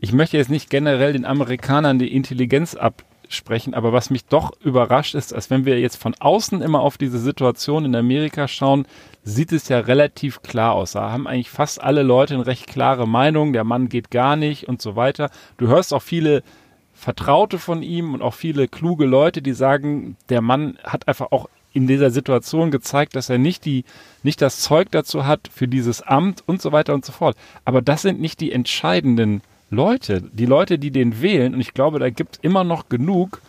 Ich möchte jetzt nicht generell den Amerikanern die Intelligenz ab sprechen. Aber was mich doch überrascht ist, als wenn wir jetzt von außen immer auf diese Situation in Amerika schauen, sieht es ja relativ klar aus. Da haben eigentlich fast alle Leute eine recht klare Meinung. Der Mann geht gar nicht und so weiter. Du hörst auch viele Vertraute von ihm und auch viele kluge Leute, die sagen, der Mann hat einfach auch in dieser Situation gezeigt, dass er nicht die, nicht das Zeug dazu hat für dieses Amt und so weiter und so fort. Aber das sind nicht die entscheidenden Leute, die Leute, die den wählen, und ich glaube, da gibt es immer noch genug,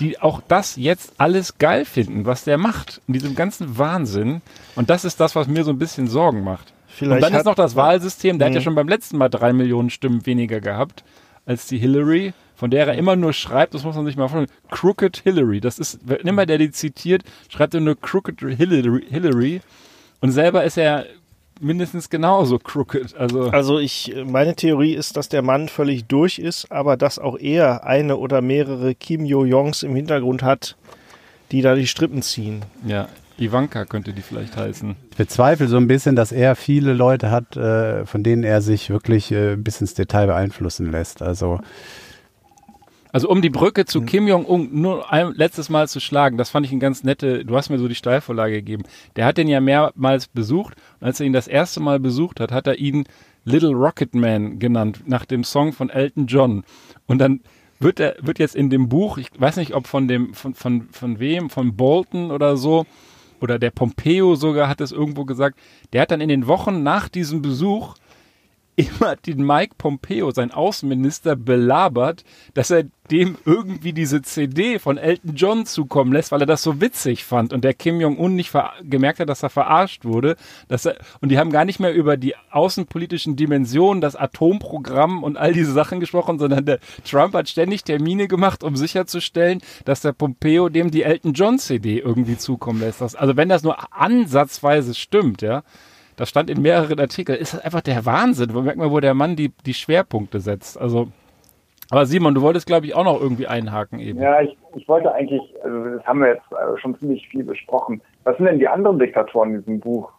die auch das jetzt alles geil finden, was der macht, in diesem ganzen Wahnsinn. Und das ist das, was mir so ein bisschen Sorgen macht. Vielleicht und dann ist noch das Wahlsystem, der hat ja mhm. schon beim letzten Mal drei Millionen Stimmen weniger gehabt als die Hillary, von der er immer nur schreibt, das muss man sich mal vorstellen, Crooked Hillary. Das ist, immer der die zitiert, schreibt er nur Crooked Hillary. Hillary. Und selber ist er mindestens genauso crooked. Also, also ich, meine Theorie ist, dass der Mann völlig durch ist, aber dass auch er eine oder mehrere Kim Yo-Jongs im Hintergrund hat, die da die Strippen ziehen. Ja, Ivanka könnte die vielleicht heißen. Ich bezweifle so ein bisschen, dass er viele Leute hat, äh, von denen er sich wirklich äh, bis ins Detail beeinflussen lässt. Also also um die Brücke zu. Kim Jong-un nur ein letztes Mal zu schlagen, das fand ich ein ganz nette, du hast mir so die Steilvorlage gegeben. Der hat den ja mehrmals besucht und als er ihn das erste Mal besucht hat, hat er ihn Little Rocket Man genannt, nach dem Song von Elton John. Und dann wird er, wird jetzt in dem Buch, ich weiß nicht, ob von dem, von, von, von wem, von Bolton oder so, oder der Pompeo sogar hat es irgendwo gesagt, der hat dann in den Wochen nach diesem Besuch immer den Mike Pompeo, sein Außenminister, belabert, dass er dem irgendwie diese CD von Elton John zukommen lässt, weil er das so witzig fand und der Kim Jong-un nicht gemerkt hat, dass er verarscht wurde. Dass er, und die haben gar nicht mehr über die außenpolitischen Dimensionen, das Atomprogramm und all diese Sachen gesprochen, sondern der Trump hat ständig Termine gemacht, um sicherzustellen, dass der Pompeo dem die Elton John CD irgendwie zukommen lässt. Also wenn das nur ansatzweise stimmt, ja, das stand in mehreren Artikeln, ist das einfach der Wahnsinn. Wo merkt man, wo der Mann die, die Schwerpunkte setzt. Also, aber Simon, du wolltest, glaube ich, auch noch irgendwie einhaken eben. Ja, ich, ich wollte eigentlich, also das haben wir jetzt äh, schon ziemlich viel besprochen. Was sind denn die anderen Diktatoren in diesem Buch?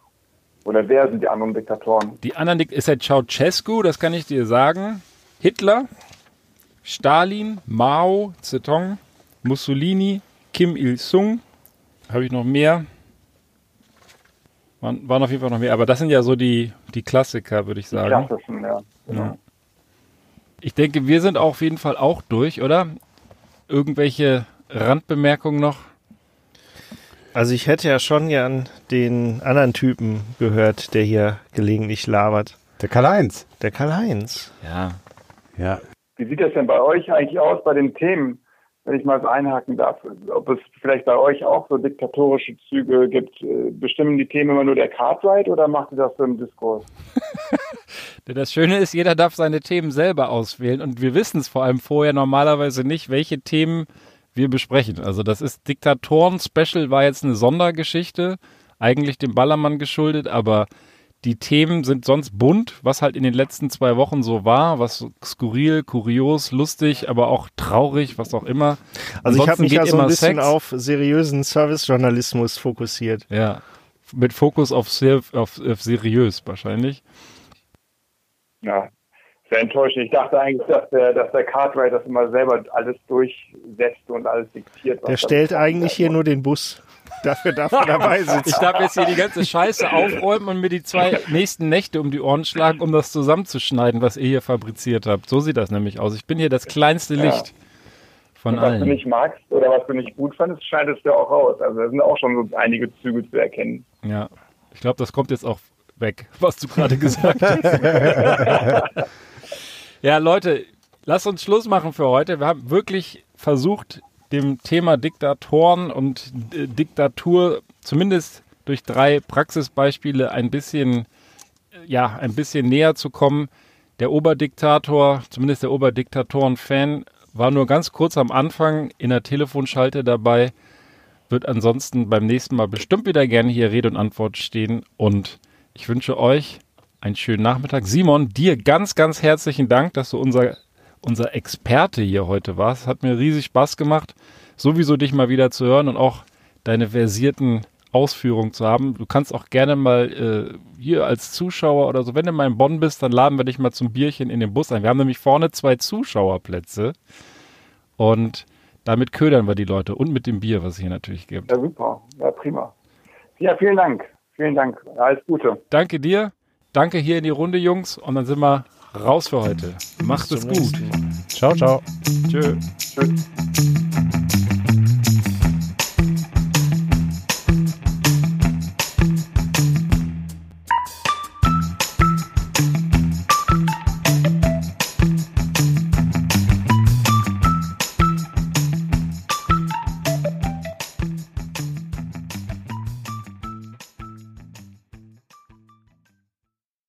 Oder wer sind die anderen Diktatoren? Die anderen Dik ist ja Ceausescu, das kann ich dir sagen. Hitler, Stalin, Mao, Zedong, Mussolini, Kim Il-sung. Habe ich noch mehr? Waren, waren auf jeden Fall noch mehr, aber das sind ja so die, die Klassiker, würde ich sagen. Die klassischen, ja. Genau. ja. Ich denke, wir sind auf jeden Fall auch durch, oder? Irgendwelche Randbemerkungen noch? Also ich hätte ja schon gern den anderen Typen gehört, der hier gelegentlich labert. Der Karl-Heinz. Der Karl-Heinz. Ja. Ja. Wie sieht das denn bei euch eigentlich aus bei den Themen? Wenn ich mal so einhaken darf, ob es vielleicht bei euch auch so diktatorische Züge gibt. Äh, bestimmen die Themen immer nur der Cartwright oder macht ihr das so im Diskurs? das Schöne ist, jeder darf seine Themen selber auswählen und wir wissen es vor allem vorher normalerweise nicht, welche Themen wir besprechen. Also das ist Diktatoren-Special war jetzt eine Sondergeschichte, eigentlich dem Ballermann geschuldet, aber die Themen sind sonst bunt, was halt in den letzten zwei Wochen so war, was skurril, kurios, lustig, aber auch traurig, was auch immer. Also Ansonsten ich habe mich ja so ein bisschen Sex. auf seriösen Servicejournalismus fokussiert. Ja, mit Fokus auf, sehr, auf, auf seriös wahrscheinlich. Ja, sehr enttäuschend. Ich dachte eigentlich, dass der, dass der Cartwright das immer selber alles durchsetzt und alles diktiert. Der stellt eigentlich hier nur den Bus. Dafür darf er dabei sitzen. Ich darf jetzt hier die ganze Scheiße aufräumen und mir die zwei nächsten Nächte um die Ohren schlagen, um das zusammenzuschneiden, was ihr hier fabriziert habt. So sieht das nämlich aus. Ich bin hier das kleinste Licht. Ja. Von und was allen. du nicht magst oder was du nicht gut fandest, scheidest du auch raus. Also da sind auch schon so einige Züge zu erkennen. Ja, ich glaube, das kommt jetzt auch weg, was du gerade gesagt hast. ja, Leute, lasst uns Schluss machen für heute. Wir haben wirklich versucht, dem Thema Diktatoren und äh, Diktatur zumindest durch drei Praxisbeispiele ein bisschen, äh, ja, ein bisschen näher zu kommen. Der Oberdiktator, zumindest der Oberdiktatoren-Fan, war nur ganz kurz am Anfang in der Telefonschalte dabei, wird ansonsten beim nächsten Mal bestimmt wieder gerne hier Rede und Antwort stehen und ich wünsche euch einen schönen Nachmittag. Simon, dir ganz, ganz herzlichen Dank, dass du unser unser Experte hier heute warst. Hat mir riesig Spaß gemacht, sowieso dich mal wieder zu hören und auch deine versierten Ausführungen zu haben. Du kannst auch gerne mal äh, hier als Zuschauer oder so, wenn du mal in Bonn bist, dann laden wir dich mal zum Bierchen in den Bus ein. Wir haben nämlich vorne zwei Zuschauerplätze und damit ködern wir die Leute und mit dem Bier, was es hier natürlich gibt. Ja, super. Ja, prima. Ja, vielen Dank. Vielen Dank. Alles Gute. Danke dir. Danke hier in die Runde, Jungs. Und dann sind wir raus für heute. Macht es gut. Ciao, ciao. Tschö. Tschö.